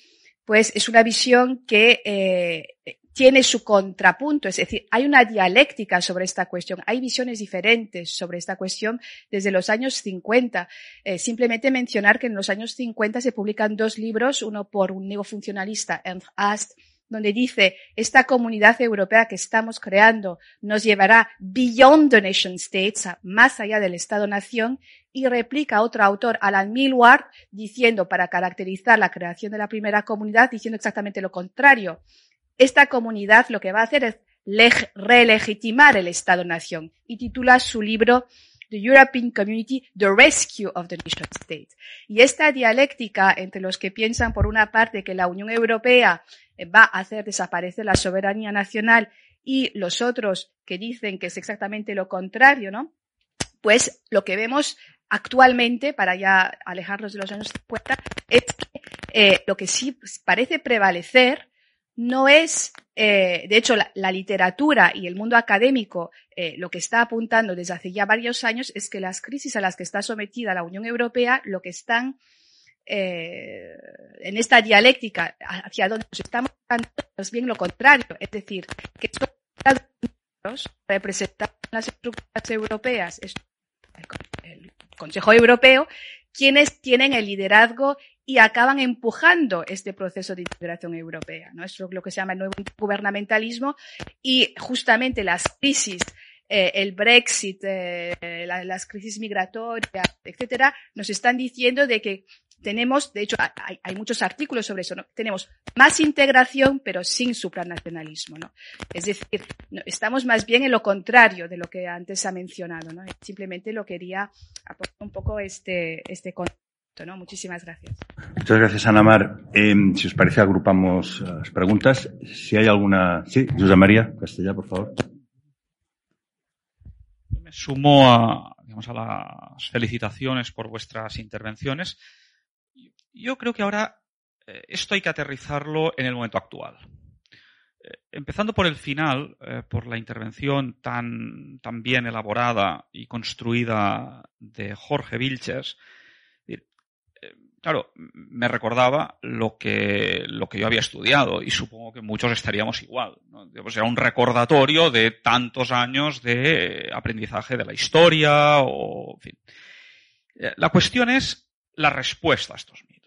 pues es una visión que eh, tiene su contrapunto, es decir, hay una dialéctica sobre esta cuestión, hay visiones diferentes sobre esta cuestión desde los años 50. Eh, simplemente mencionar que en los años 50 se publican dos libros, uno por un neofuncionalista, Ernst Ast, donde dice, esta comunidad europea que estamos creando nos llevará beyond the nation states, más allá del Estado-nación, y replica otro autor, Alan Milward, diciendo, para caracterizar la creación de la primera comunidad, diciendo exactamente lo contrario. Esta comunidad lo que va a hacer es relegitimar el Estado-nación y titula su libro The European Community, The Rescue of the Nation State. Y esta dialéctica entre los que piensan, por una parte, que la Unión Europea eh, va a hacer desaparecer la soberanía nacional y los otros que dicen que es exactamente lo contrario, ¿no? Pues lo que vemos actualmente, para ya alejarnos de los años 50, es que eh, lo que sí parece prevalecer no es, eh, de hecho, la, literatura y el mundo académico eh, lo que está apuntando desde hace ya varios años es que las crisis a las que está sometida la Unión Europea lo que están eh, en esta dialéctica hacia donde nos estamos es bien lo contrario, es decir, que estos Estados representan las estructuras europeas, Consejo Europeo, quienes tienen el liderazgo y acaban empujando este proceso de integración europea. ¿no? Es lo que se llama el nuevo gubernamentalismo y justamente las crisis eh, el Brexit, eh, la, las crisis migratorias, etcétera, nos están diciendo de que tenemos, de hecho, hay, hay muchos artículos sobre eso, ¿no? Tenemos más integración, pero sin supranacionalismo, ¿no? Es decir, no, estamos más bien en lo contrario de lo que antes se ha mencionado, ¿no? Simplemente lo quería aportar un poco este, este concepto. ¿no? Muchísimas gracias. Muchas gracias, Ana Mar. Eh, si os parece, agrupamos las preguntas. Si hay alguna. Sí, José María Castellá, por favor. Me sumo a, digamos, a las felicitaciones por vuestras intervenciones. Yo creo que ahora eh, esto hay que aterrizarlo en el momento actual. Eh, empezando por el final, eh, por la intervención tan, tan bien elaborada y construida de Jorge Vilches, claro, me recordaba lo que, lo que yo había estudiado y supongo que muchos estaríamos igual. ¿no? Pues era un recordatorio de tantos años de aprendizaje de la historia o, en fin. La cuestión es la respuesta a estos mitos.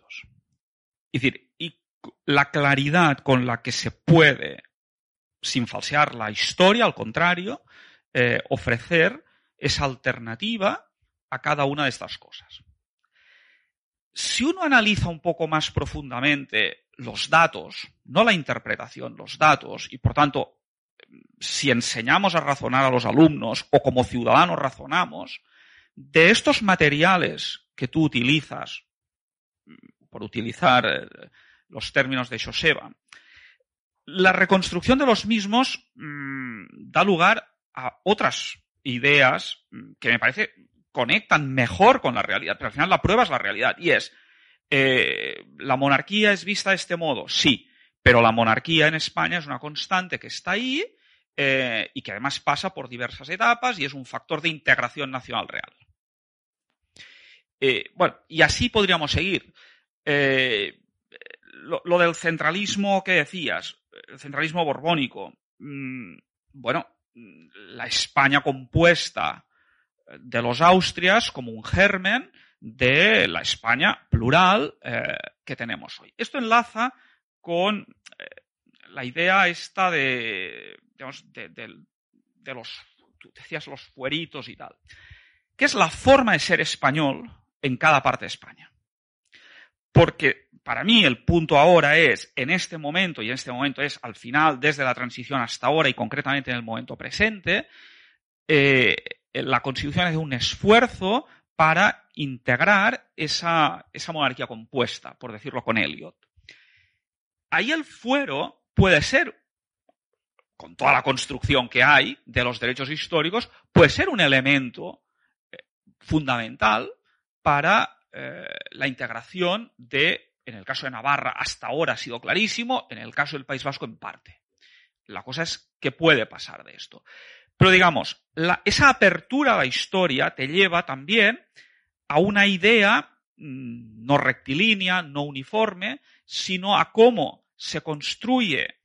Es decir, y la claridad con la que se puede, sin falsear la historia, al contrario, eh, ofrecer esa alternativa a cada una de estas cosas. Si uno analiza un poco más profundamente los datos, no la interpretación, los datos, y por tanto, si enseñamos a razonar a los alumnos o como ciudadanos razonamos, de estos materiales que tú utilizas, por utilizar eh, los términos de Joseba, la reconstrucción de los mismos mmm, da lugar a otras ideas que me parece conectan mejor con la realidad, pero al final la prueba es la realidad y es Eh, ¿La monarquía es vista de este modo? Sí, pero la monarquía en España es una constante que está ahí eh, y que además pasa por diversas etapas y es un factor de integración nacional real. Bueno, y así podríamos seguir. Lo, lo, del centralismo que decías, el centralismo borbónico. Mm, bueno, la España compuesta de los Austrias como un germen de la España plural eh, que tenemos hoy. Esto enlaza con eh, la idea esta de, digamos, de, los, tú decías los fueritos y tal, que es la forma de ser español en cada parte de España. Porque para mí el punto ahora es, en este momento, y en este momento es al final, desde la transición hasta ahora y concretamente en el momento presente, eh, la Constitución hace un esfuerzo para integrar esa, esa monarquía compuesta, por decirlo con Eliot. Ahí el fuero puede ser, con toda la construcción que hay de los derechos históricos, puede ser un elemento eh, fundamental para eh, la integración de, en el caso de Navarra hasta ahora ha sido clarísimo, en el caso del País Vasco en parte. La cosa es qué puede pasar de esto. Pero digamos, esa apertura a la historia te lleva también a una idea mmm, no rectilínea, no uniforme, sino a cómo se construye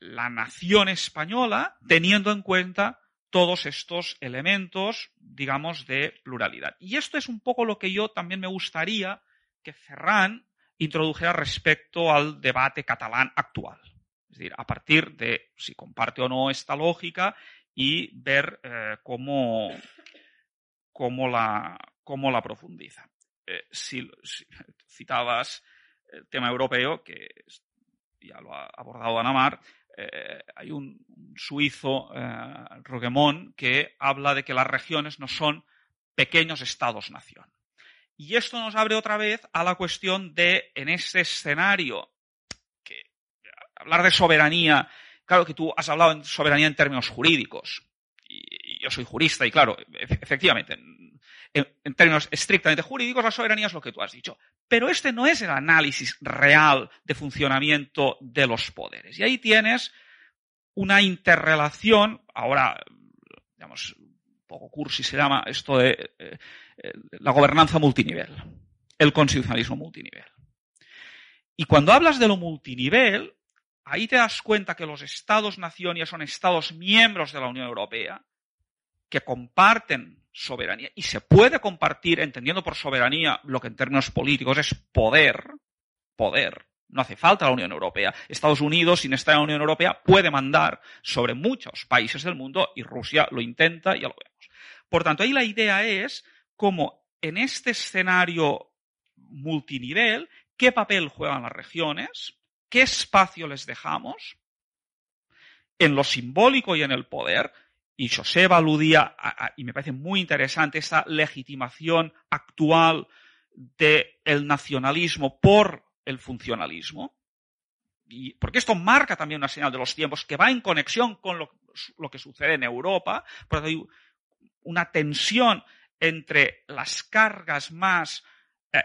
la nación española teniendo en cuenta todos estos elementos, digamos, de pluralidad. Y esto es un poco lo que yo también me gustaría que Ferran introdujera respecto al debate catalán actual. Es decir, a partir de si comparte o no esta lógica y ver eh, cómo, cómo, la, cómo la profundiza. Eh, si, citabas el tema europeo, que ya lo ha abordado Anamar, eh, hay un, suizo, eh, que habla de que las regiones no son pequeños estados-nación. Y esto nos abre otra vez a la cuestión de, en este escenario, que hablar de soberanía Claro que tú has hablado de soberanía en términos jurídicos. Y, yo soy jurista y claro, efectivamente, en, términos estrictamente jurídicos, la soberanía es lo que tú has dicho. Pero este no es el análisis real de funcionamiento de los poderes. Y ahí tienes una interrelación, ahora, digamos, un poco cursi se llama esto de eh, eh, la gobernanza multinivel, el constitucionalismo multinivel. Y cuando hablas de lo multinivel, ahí te das cuenta que los estados-nación ya son estados miembros de la Unión Europea, que comparten soberanía, y se puede compartir, entendiendo por soberanía lo que en términos políticos es poder, poder, no hace falta la Unión Europea. Estados Unidos, sin estar en la Unión Europea, puede mandar sobre muchos países del mundo y Rusia lo intenta, ya lo vemos. Por tanto, ahí la idea es cómo en este escenario multinivel, qué papel juegan las regiones, ¿Qué espacio les dejamos? En lo simbólico y en el poder. Y Joseba aludía, y me parece muy interesante, esa legitimación actual del de nacionalismo por el funcionalismo. Y, porque esto marca también una señal de los tiempos que va en conexión con lo, lo que sucede en Europa. Porque hay una tensión entre las cargas más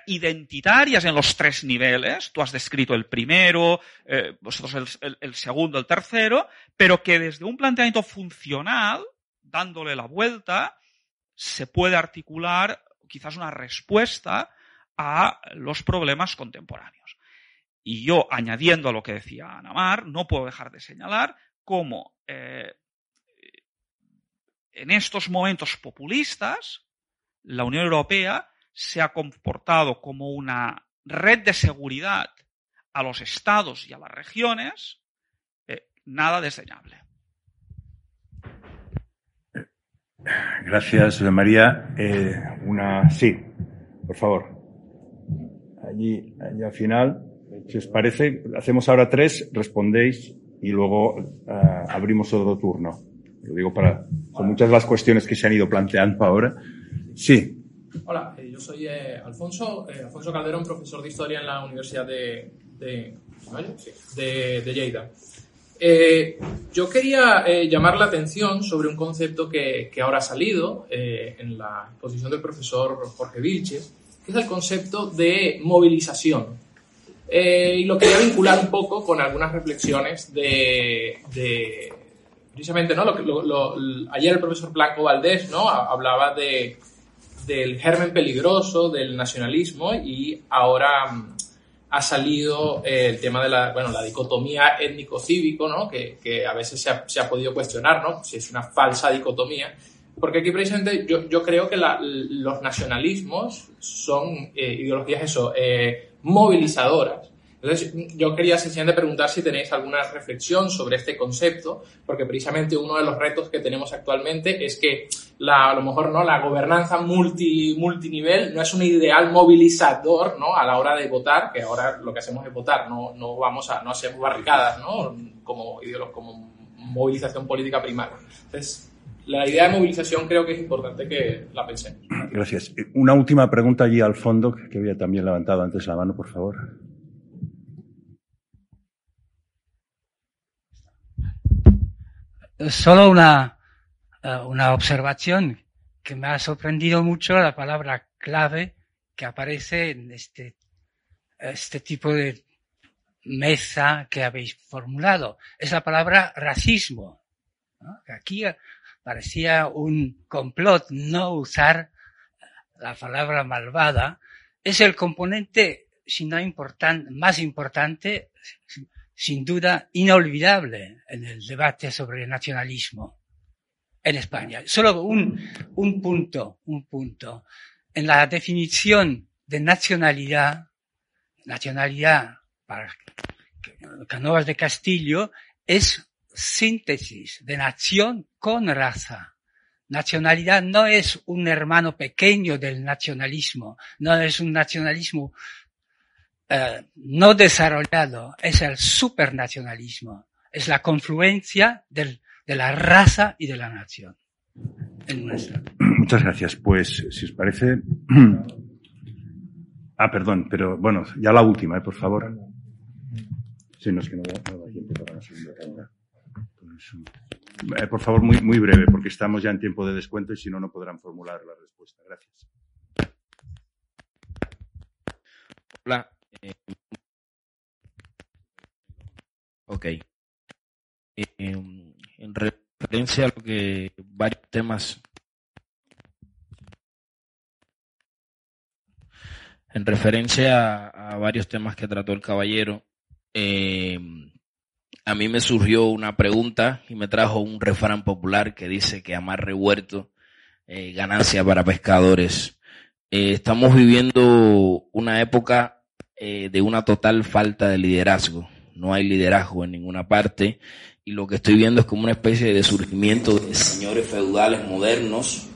identitarias en los tres niveles. Tú has descrito el primero, eh, vosotros el, segundo, el tercero, pero que desde un planteamiento funcional, dándole la vuelta, se puede articular quizás una respuesta a los problemas contemporáneos. Y yo, añadiendo a lo que decía Anamar, no puedo dejar de señalar cómo eh, en estos momentos populistas, la Unión Europea se ha comportado como una red de seguridad a los estados y a las regiones, eh, nada desdeñable. Gracias, María. Eh, una, sí, por favor. Allí, allí al final, si os parece, hacemos ahora tres, respondéis y luego uh, abrimos otro turno. Lo digo para, son muchas las cuestiones que se han ido planteando ahora. Sí, Hola, yo soy eh, Alfonso, eh, Alfonso Calderón, profesor de Historia en la Universidad de, de, de, de Lleida. Eh, yo quería llamar la atención sobre un concepto que, que ahora ha salido en la exposición del profesor Jorge Vilches, que es el concepto de movilización. Y lo quería vincular un poco con algunas reflexiones de, precisamente, ¿no? Ayer el profesor Blanco Valdés, ¿no? Hablaba de, del germen peligroso del nacionalismo y ahora mm, ha salido eh, el tema de la, bueno, la dicotomía étnico-cívico, ¿no? Que, que, a veces se ha, se ha, podido cuestionar, ¿no? Si es una falsa dicotomía. Porque aquí precisamente yo, yo creo que los nacionalismos son eh, ideologías eso, eh, movilizadoras entonces, yo quería sencillamente preguntar si tenéis alguna reflexión sobre este concepto, porque precisamente uno de los retos que tenemos actualmente es que la, a lo mejor no la gobernanza multi, multinivel no es un ideal movilizador ¿no? a la hora de votar, que ahora lo que hacemos es votar, no, no vamos a, no hacemos barricadas ¿no? como, como movilización política primaria. Entonces, la idea de movilización creo que es importante que la pensemos. Gracias. Una última pregunta allí al fondo, que había también levantado antes la mano, por favor. Solo una, eh, una observación que me ha sorprendido mucho la palabra clave que aparece en este, este tipo de mesa que habéis formulado. Es la palabra racismo. Aquí parecía un complot no usar la palabra malvada. Es el componente, si no important, más importante, sin duda inolvidable en el debate sobre el nacionalismo en España. Solo un, un punto, un punto. En la definición de nacionalidad, nacionalidad para Canovas de Castillo es síntesis de nación con raza. Nacionalidad no es un hermano pequeño del nacionalismo, no es un nacionalismo eh, no desarrollado es el supernacionalismo, es la confluencia del, de la raza y de la nación. En Muchas gracias. Pues, si os parece. Ah, perdón, pero bueno, ya la última, ¿eh? por favor. Sí, no es que no da, tiempo para la segunda ronda. Eh, por favor, muy, muy breve, porque estamos ya en tiempo de descuento y si no, no podrán formular la respuesta. Gracias. Hola, Ok. en referencia a lo que varios temas en referencia a, varios temas que trató el caballero, eh, a mí me surgió una pregunta y me trajo un refrán popular que dice que amarre huerto, eh, ganancia para pescadores. Eh, estamos viviendo una época eh, de una total falta de liderazgo. No hay liderazgo en ninguna parte y lo que estoy viendo es como una especie de surgimiento de señores feudales modernos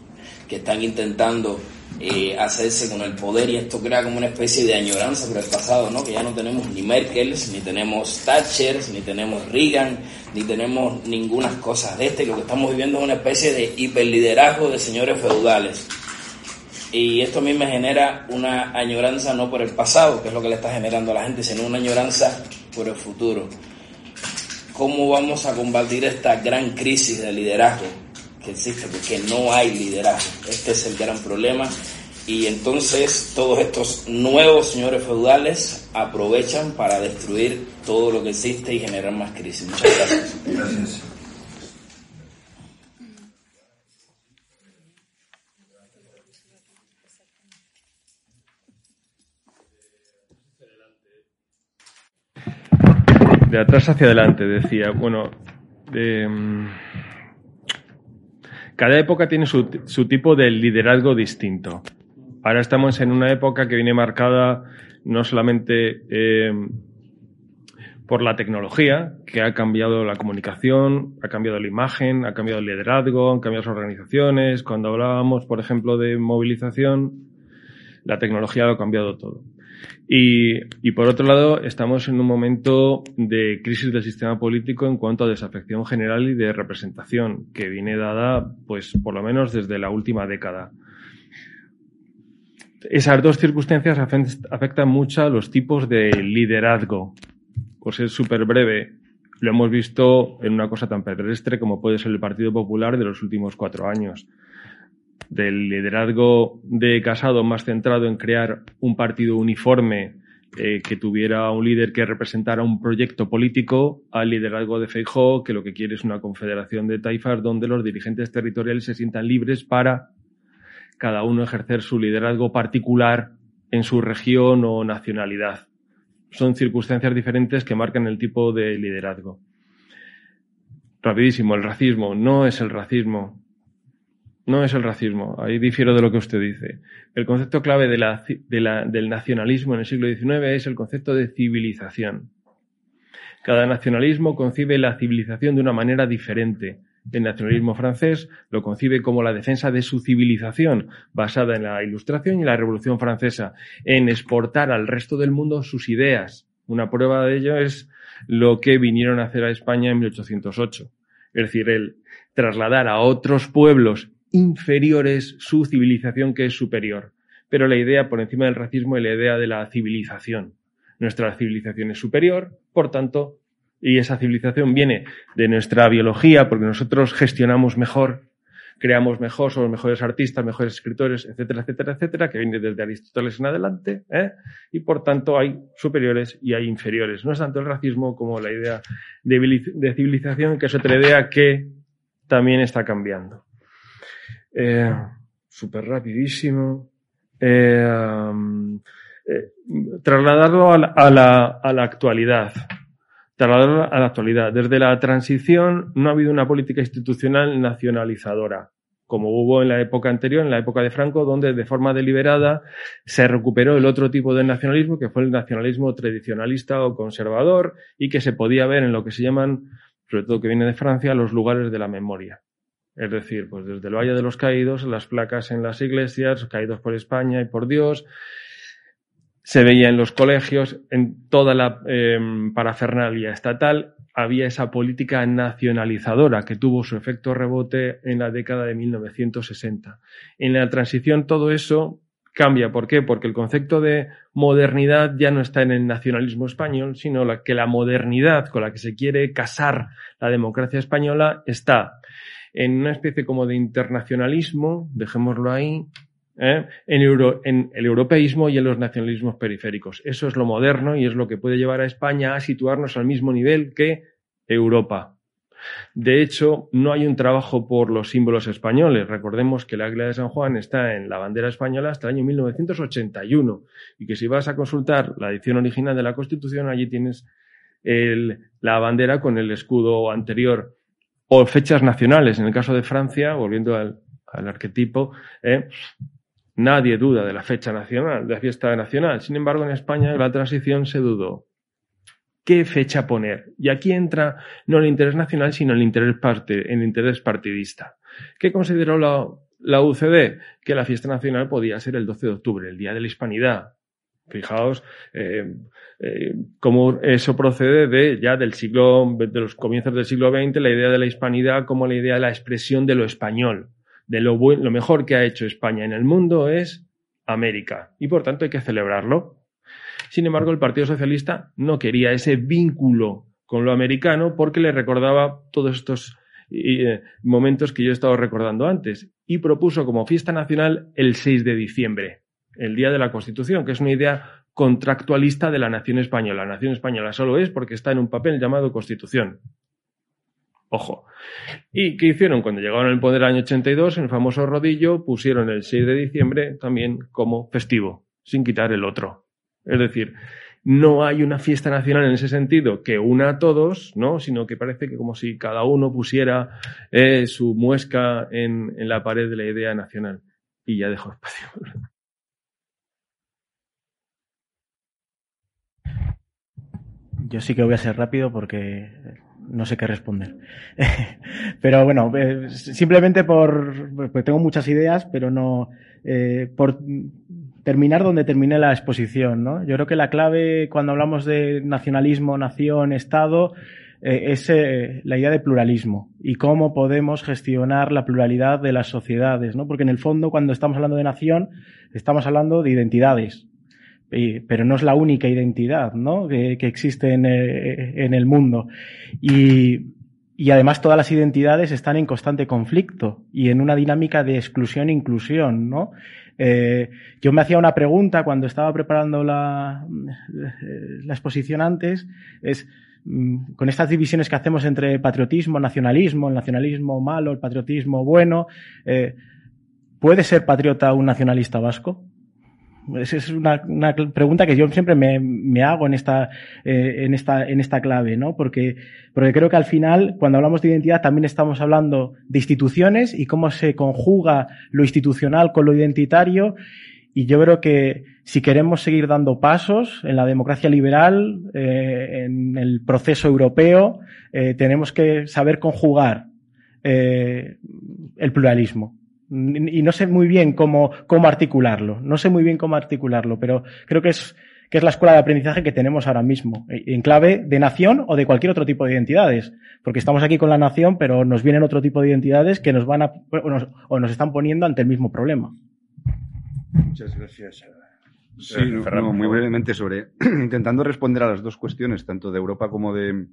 que están intentando eh, hacerse con el poder y esto crea como una especie de añoranza por el pasado, ¿no? Que ya no tenemos ni Merkel, ni tenemos Thatcher, ni tenemos Reagan, ni tenemos ninguna cosa de este. Lo que estamos viviendo es una especie de hiperliderazgo de señores feudales. Y esto a mí me genera una añoranza no por el pasado, que es lo que le está generando a la gente, sino una añoranza por el futuro. ¿Cómo vamos a combatir esta gran crisis de liderazgo que existe? Porque no hay liderazgo. Este es el gran problema. Y entonces todos estos nuevos señores feudales aprovechan para destruir todo lo que existe y generar más crisis. Muchas gracias. Gracias. De atrás hacia adelante, decía, bueno, mm, cada época tiene su, tipo de liderazgo distinto. Ahora estamos en una época que viene marcada no solamente em, por la tecnología, que ha cambiado la comunicación, ha cambiado la imagen, ha cambiado el liderazgo, han cambiado las organizaciones. Cuando hablábamos, por ejemplo, de movilización, la tecnología lo ha cambiado todo. Y, por otro lado, estamos en un momento de crisis del sistema político en cuanto a desafección general y de representación, que viene dada, pues, por lo menos desde la última década. Esas dos circunstancias afectan mucho a los tipos de liderazgo. Por ser súper breve, lo hemos visto en una cosa tan pedestre como puede ser el Partido Popular de los últimos cuatro años. Del liderazgo de Casado más centrado en crear un partido uniforme eh, que tuviera un líder que representara un proyecto político al liderazgo de Feijóo, que lo que quiere es una confederación de taifas donde los dirigentes territoriales se sientan libres para cada uno ejercer su liderazgo particular en su región o nacionalidad. Son circunstancias diferentes que marcan el tipo de liderazgo. Rapidísimo, el racismo no es el racismo. No es el racismo. Ahí difiero de lo que usted dice. El concepto clave de la, de la, del nacionalismo en el siglo XIX es el concepto de civilización. Cada nacionalismo concibe la civilización de una manera diferente. El nacionalismo francés lo concibe como la defensa de su civilización, basada en la Ilustración y la Revolución Francesa, en exportar al resto del mundo sus ideas. Una prueba de ello es lo que vinieron a hacer a España en 1808. Es decir, el trasladar a otros pueblos inferiores su civilización que es superior. Pero la idea por encima del racismo es la idea de la civilización. Nuestra civilización es superior, por tanto, y esa civilización viene de nuestra biología, porque nosotros gestionamos mejor, creamos mejor, somos mejores artistas, mejores escritores, etcétera, etcétera, etcétera, que viene desde Aristóteles en adelante, ¿eh? y por tanto hay superiores y hay inferiores. No es tanto el racismo como la idea de, civilización, que es otra idea que también está cambiando. Eh, Súper rapidísimo. Eh, eh, trasladarlo a la, a, la, a la, actualidad. Trasladarlo a la actualidad. Desde la transición no ha habido una política institucional nacionalizadora, como hubo en la época anterior, en la época de Franco, donde de forma deliberada se recuperó el otro tipo de nacionalismo, que fue el nacionalismo tradicionalista o conservador, y que se podía ver en lo que se llaman, sobre todo que viene de Francia, los lugares de la memoria. Es decir, pues desde el Valle de los Caídos, las placas en las iglesias, caídos por España y por Dios, se veía en los colegios, en toda la eh, parafernalia estatal, había esa política nacionalizadora que tuvo su efecto rebote en la década de 1960. En la transición todo eso cambia. ¿Por qué? Porque el concepto de modernidad ya no está en el nacionalismo español, sino que la modernidad con la que se quiere casar la democracia española está en una especie como de internacionalismo, dejémoslo ahí, ¿eh? en, el europeísmo y en los nacionalismos periféricos. Eso es lo moderno y es lo que puede llevar a España a situarnos al mismo nivel que Europa. De hecho, no hay un trabajo por los símbolos españoles. Recordemos que la águila de San Juan está en la bandera española hasta el año 1981 y que si vas a consultar la edición original de la Constitución, allí tienes el, la bandera con el escudo anterior o fechas nacionales. En el caso de Francia, volviendo al, al arquetipo, eh, nadie duda de la fecha nacional, de la fiesta nacional. Sin embargo, en España, la transición se dudó. ¿Qué fecha poner? Y aquí entra no el interés nacional, sino el interés, parte, el interés partidista. ¿Qué consideró la, la UCD? Que la fiesta nacional podía ser el 12 de octubre, el Día de la Hispanidad, Fijaos eh, eh, cómo eso procede de ya del siglo, de los comienzos del siglo XX, la idea de la hispanidad como la idea de la expresión de lo español, de lo, buen, lo mejor que ha hecho España en el mundo es América y por tanto hay que celebrarlo. Sin embargo, el Partido Socialista no quería ese vínculo con lo americano porque le recordaba todos estos eh, momentos que yo he estado recordando antes y propuso como fiesta nacional el 6 de diciembre el Día de la Constitución, que es una idea contractualista de la nación española. La nación española solo es porque está en un papel llamado Constitución. Ojo. ¿Y qué hicieron? Cuando llegaron al poder el año 82, en el famoso rodillo, pusieron el 6 de diciembre también como festivo, sin quitar el otro. Es decir, no hay una fiesta nacional en ese sentido que una a todos, ¿no? Sino que parece que como si cada uno pusiera eh, su muesca en, en la pared de la idea nacional. Y ya dejo espacio. Yo sí que voy a ser rápido porque no sé qué responder. pero bueno, eh, simplemente por, pues tengo muchas ideas, pero no, eh, por terminar donde terminé la exposición, ¿no? Yo creo que la clave cuando hablamos de nacionalismo, nación, Estado, eh, es la idea de pluralismo y cómo podemos gestionar la pluralidad de las sociedades, ¿no? Porque en el fondo, cuando estamos hablando de nación, estamos hablando de identidades, pero no es la única identidad ¿no? que, existe en, eh, en, el mundo. Y, además todas las identidades están en constante conflicto y en una dinámica de exclusión e inclusión, ¿no? Eh, yo me hacía una pregunta cuando estaba preparando la, eh, exposición antes, es mm, con estas divisiones que hacemos entre patriotismo, nacionalismo, el nacionalismo malo, el patriotismo bueno, ¿puede ser patriota un nacionalista vasco? Esa es una, pregunta que yo siempre me, hago en esta, eh, en esta, en esta clave, ¿no? Porque, porque creo que al final, cuando hablamos de identidad, también estamos hablando de instituciones y cómo se conjuga lo institucional con lo identitario. Y yo creo que si queremos seguir dando pasos en la democracia liberal, eh, en el proceso europeo, eh, tenemos que saber conjugar el pluralismo y no sé muy bien cómo, cómo articularlo. No sé muy bien cómo articularlo, pero creo que es, que es la escuela de aprendizaje que tenemos ahora mismo, en clave de nación o de cualquier otro tipo de identidades. Porque estamos aquí con la nación, pero nos vienen otro tipo de identidades que nos van a, o nos, o nos están poniendo ante el mismo problema. Muchas gracias. Sí, no, no, muy brevemente sobre, intentando responder a las dos cuestiones, tanto de Europa como de,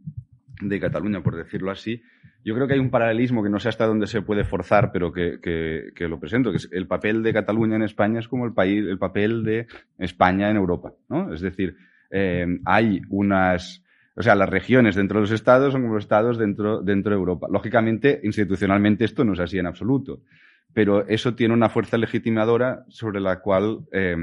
de Cataluña, por decirlo así. Yo creo que hay un paralelismo que no sé hasta dónde se puede forzar, pero que, que, que, lo presento, que es el papel de Cataluña en España es como el, país, el papel de España en Europa, ¿no? Es decir, eh, hay unas, o sea, las regiones dentro de los estados son como los estados dentro, dentro de Europa. Lógicamente, institucionalmente esto no es así en absoluto, pero eso tiene una fuerza legitimadora sobre la cual eh,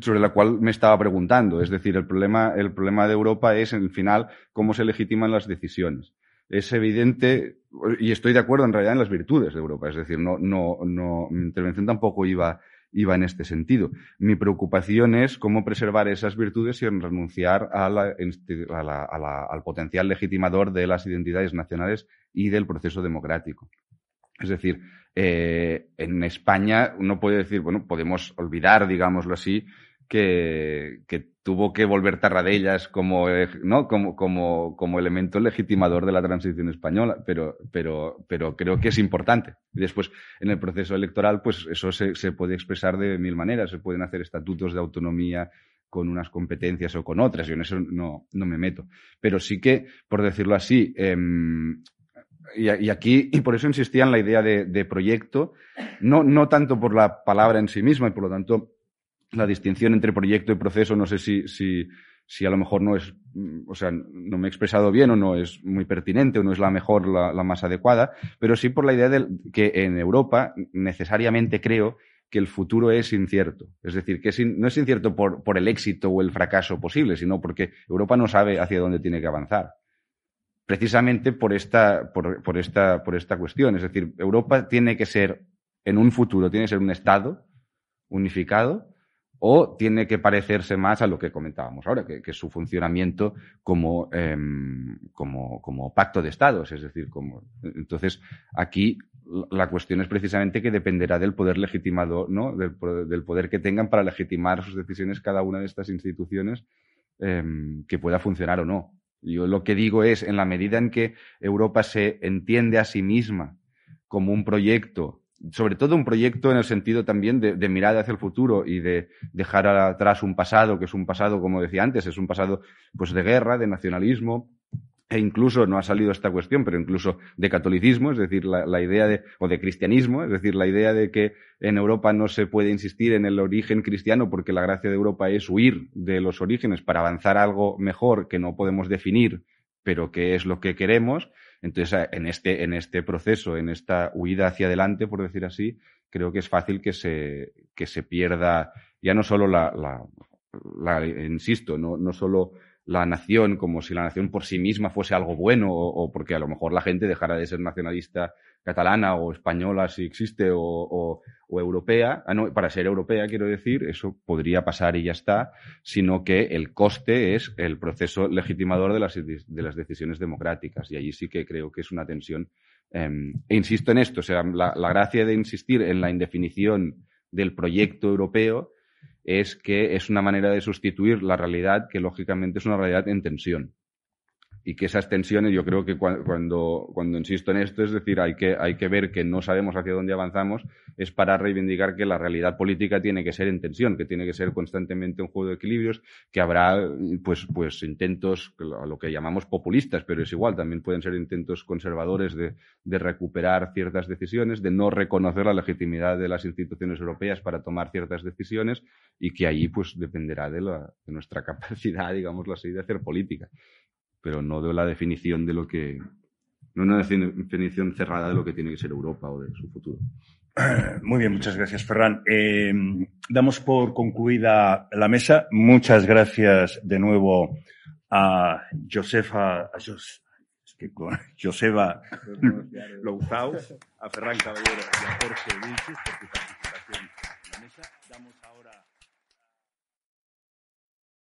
sobre la cual me estaba preguntando. Es decir, el problema, el problema de Europa es, en el final, cómo se legitiman las decisiones. Es evidente, y estoy de acuerdo en realidad en las virtudes de Europa. Es decir, no, no, no, mi intervención tampoco iba, iba en este sentido. Mi preocupación es cómo preservar esas virtudes sin renunciar a la, a la, a la, al potencial legitimador de las identidades nacionales y del proceso democrático. Es decir, eh, en España uno puede decir, bueno, podemos olvidar, digámoslo así, que, que tuvo que volver Tarradellas como, ¿no? como, como, como elemento legitimador de la transición española, pero, pero, pero creo que es importante. Y después, en el proceso electoral, pues eso se, se puede expresar de mil maneras. Se pueden hacer estatutos de autonomía con unas competencias o con otras. Yo en eso no, no me meto. Pero sí que, por decirlo así, eh, y, y, aquí, y por eso insistía en la idea de, de, proyecto, no, no tanto por la palabra en sí misma, y por lo tanto, la distinción entre proyecto y proceso, no sé si, si, si a lo mejor no es, o sea, no me he expresado bien o no es muy pertinente o no es la mejor, la, la más adecuada, pero sí por la idea de que en Europa necesariamente creo que el futuro es incierto. Es decir, que es no es incierto por, por el éxito o el fracaso posible, sino porque Europa no sabe hacia dónde tiene que avanzar precisamente por esta, por, por, esta, por esta cuestión. Es decir, Europa tiene que ser, en un futuro, tiene que ser un Estado unificado o tiene que parecerse más a lo que comentábamos ahora, que, su funcionamiento como, eh, como, como pacto de Estados. Es decir, como, entonces aquí la cuestión es precisamente que dependerá del poder legitimado, ¿no? Del, poder que tengan para legitimar sus decisiones cada una de estas instituciones eh, que pueda funcionar o no. Yo lo que digo es, en la medida en que Europa se entiende a sí misma como un proyecto, sobre todo un proyecto en el sentido también de, de mirar hacia el futuro y de dejar atrás un pasado, que es un pasado, como decía antes, es un pasado pues de guerra, de nacionalismo, e incluso no ha salido esta cuestión, pero incluso de catolicismo, es decir, la, idea de, o de cristianismo, es decir, la idea de que en Europa no se puede insistir en el origen cristiano porque la gracia de Europa es huir de los orígenes para avanzar algo mejor que no podemos definir, pero que es lo que queremos. Entonces, en este, en este proceso, en esta huida hacia adelante, por decir así, creo que es fácil que se, que se pierda ya no solo la, la, insisto, no, no solo la nación como si la nación por sí misma fuese algo bueno o, porque a lo mejor la gente dejara de ser nacionalista catalana o española si existe o, o, o europea, ah, no, para ser europea quiero decir, eso podría pasar y ya está, sino que el coste es el proceso legitimador de las, de las decisiones democráticas y allí sí que creo que es una tensión. Eh, e insisto en esto, o sea, la, la gracia de insistir en la indefinición del proyecto europeo es que es una manera de sustituir la realidad que lógicamente es una realidad en tensión. Y que esas tensiones, yo creo que cuando, cuando insisto en esto, es decir, hay que, hay que ver que no sabemos hacia dónde avanzamos, es para reivindicar que la realidad política tiene que ser en tensión, que tiene que ser constantemente un juego de equilibrios, que habrá pues, pues intentos, lo que llamamos populistas, pero es igual, también pueden ser intentos conservadores de, de recuperar ciertas decisiones, de no reconocer la legitimidad de las instituciones europeas para tomar ciertas decisiones y que allí pues dependerá de, la, de nuestra capacidad, digamos así, de hacer política pero no de la definición de lo que, no una definición cerrada de lo que tiene que ser Europa o de su futuro. Muy bien, muchas gracias, Ferran. Eh, damos por concluida la mesa. Muchas gracias de nuevo a Josefa, a Jos, Joseba Louzao, a Ferran Caballero y a Jorge Vilches.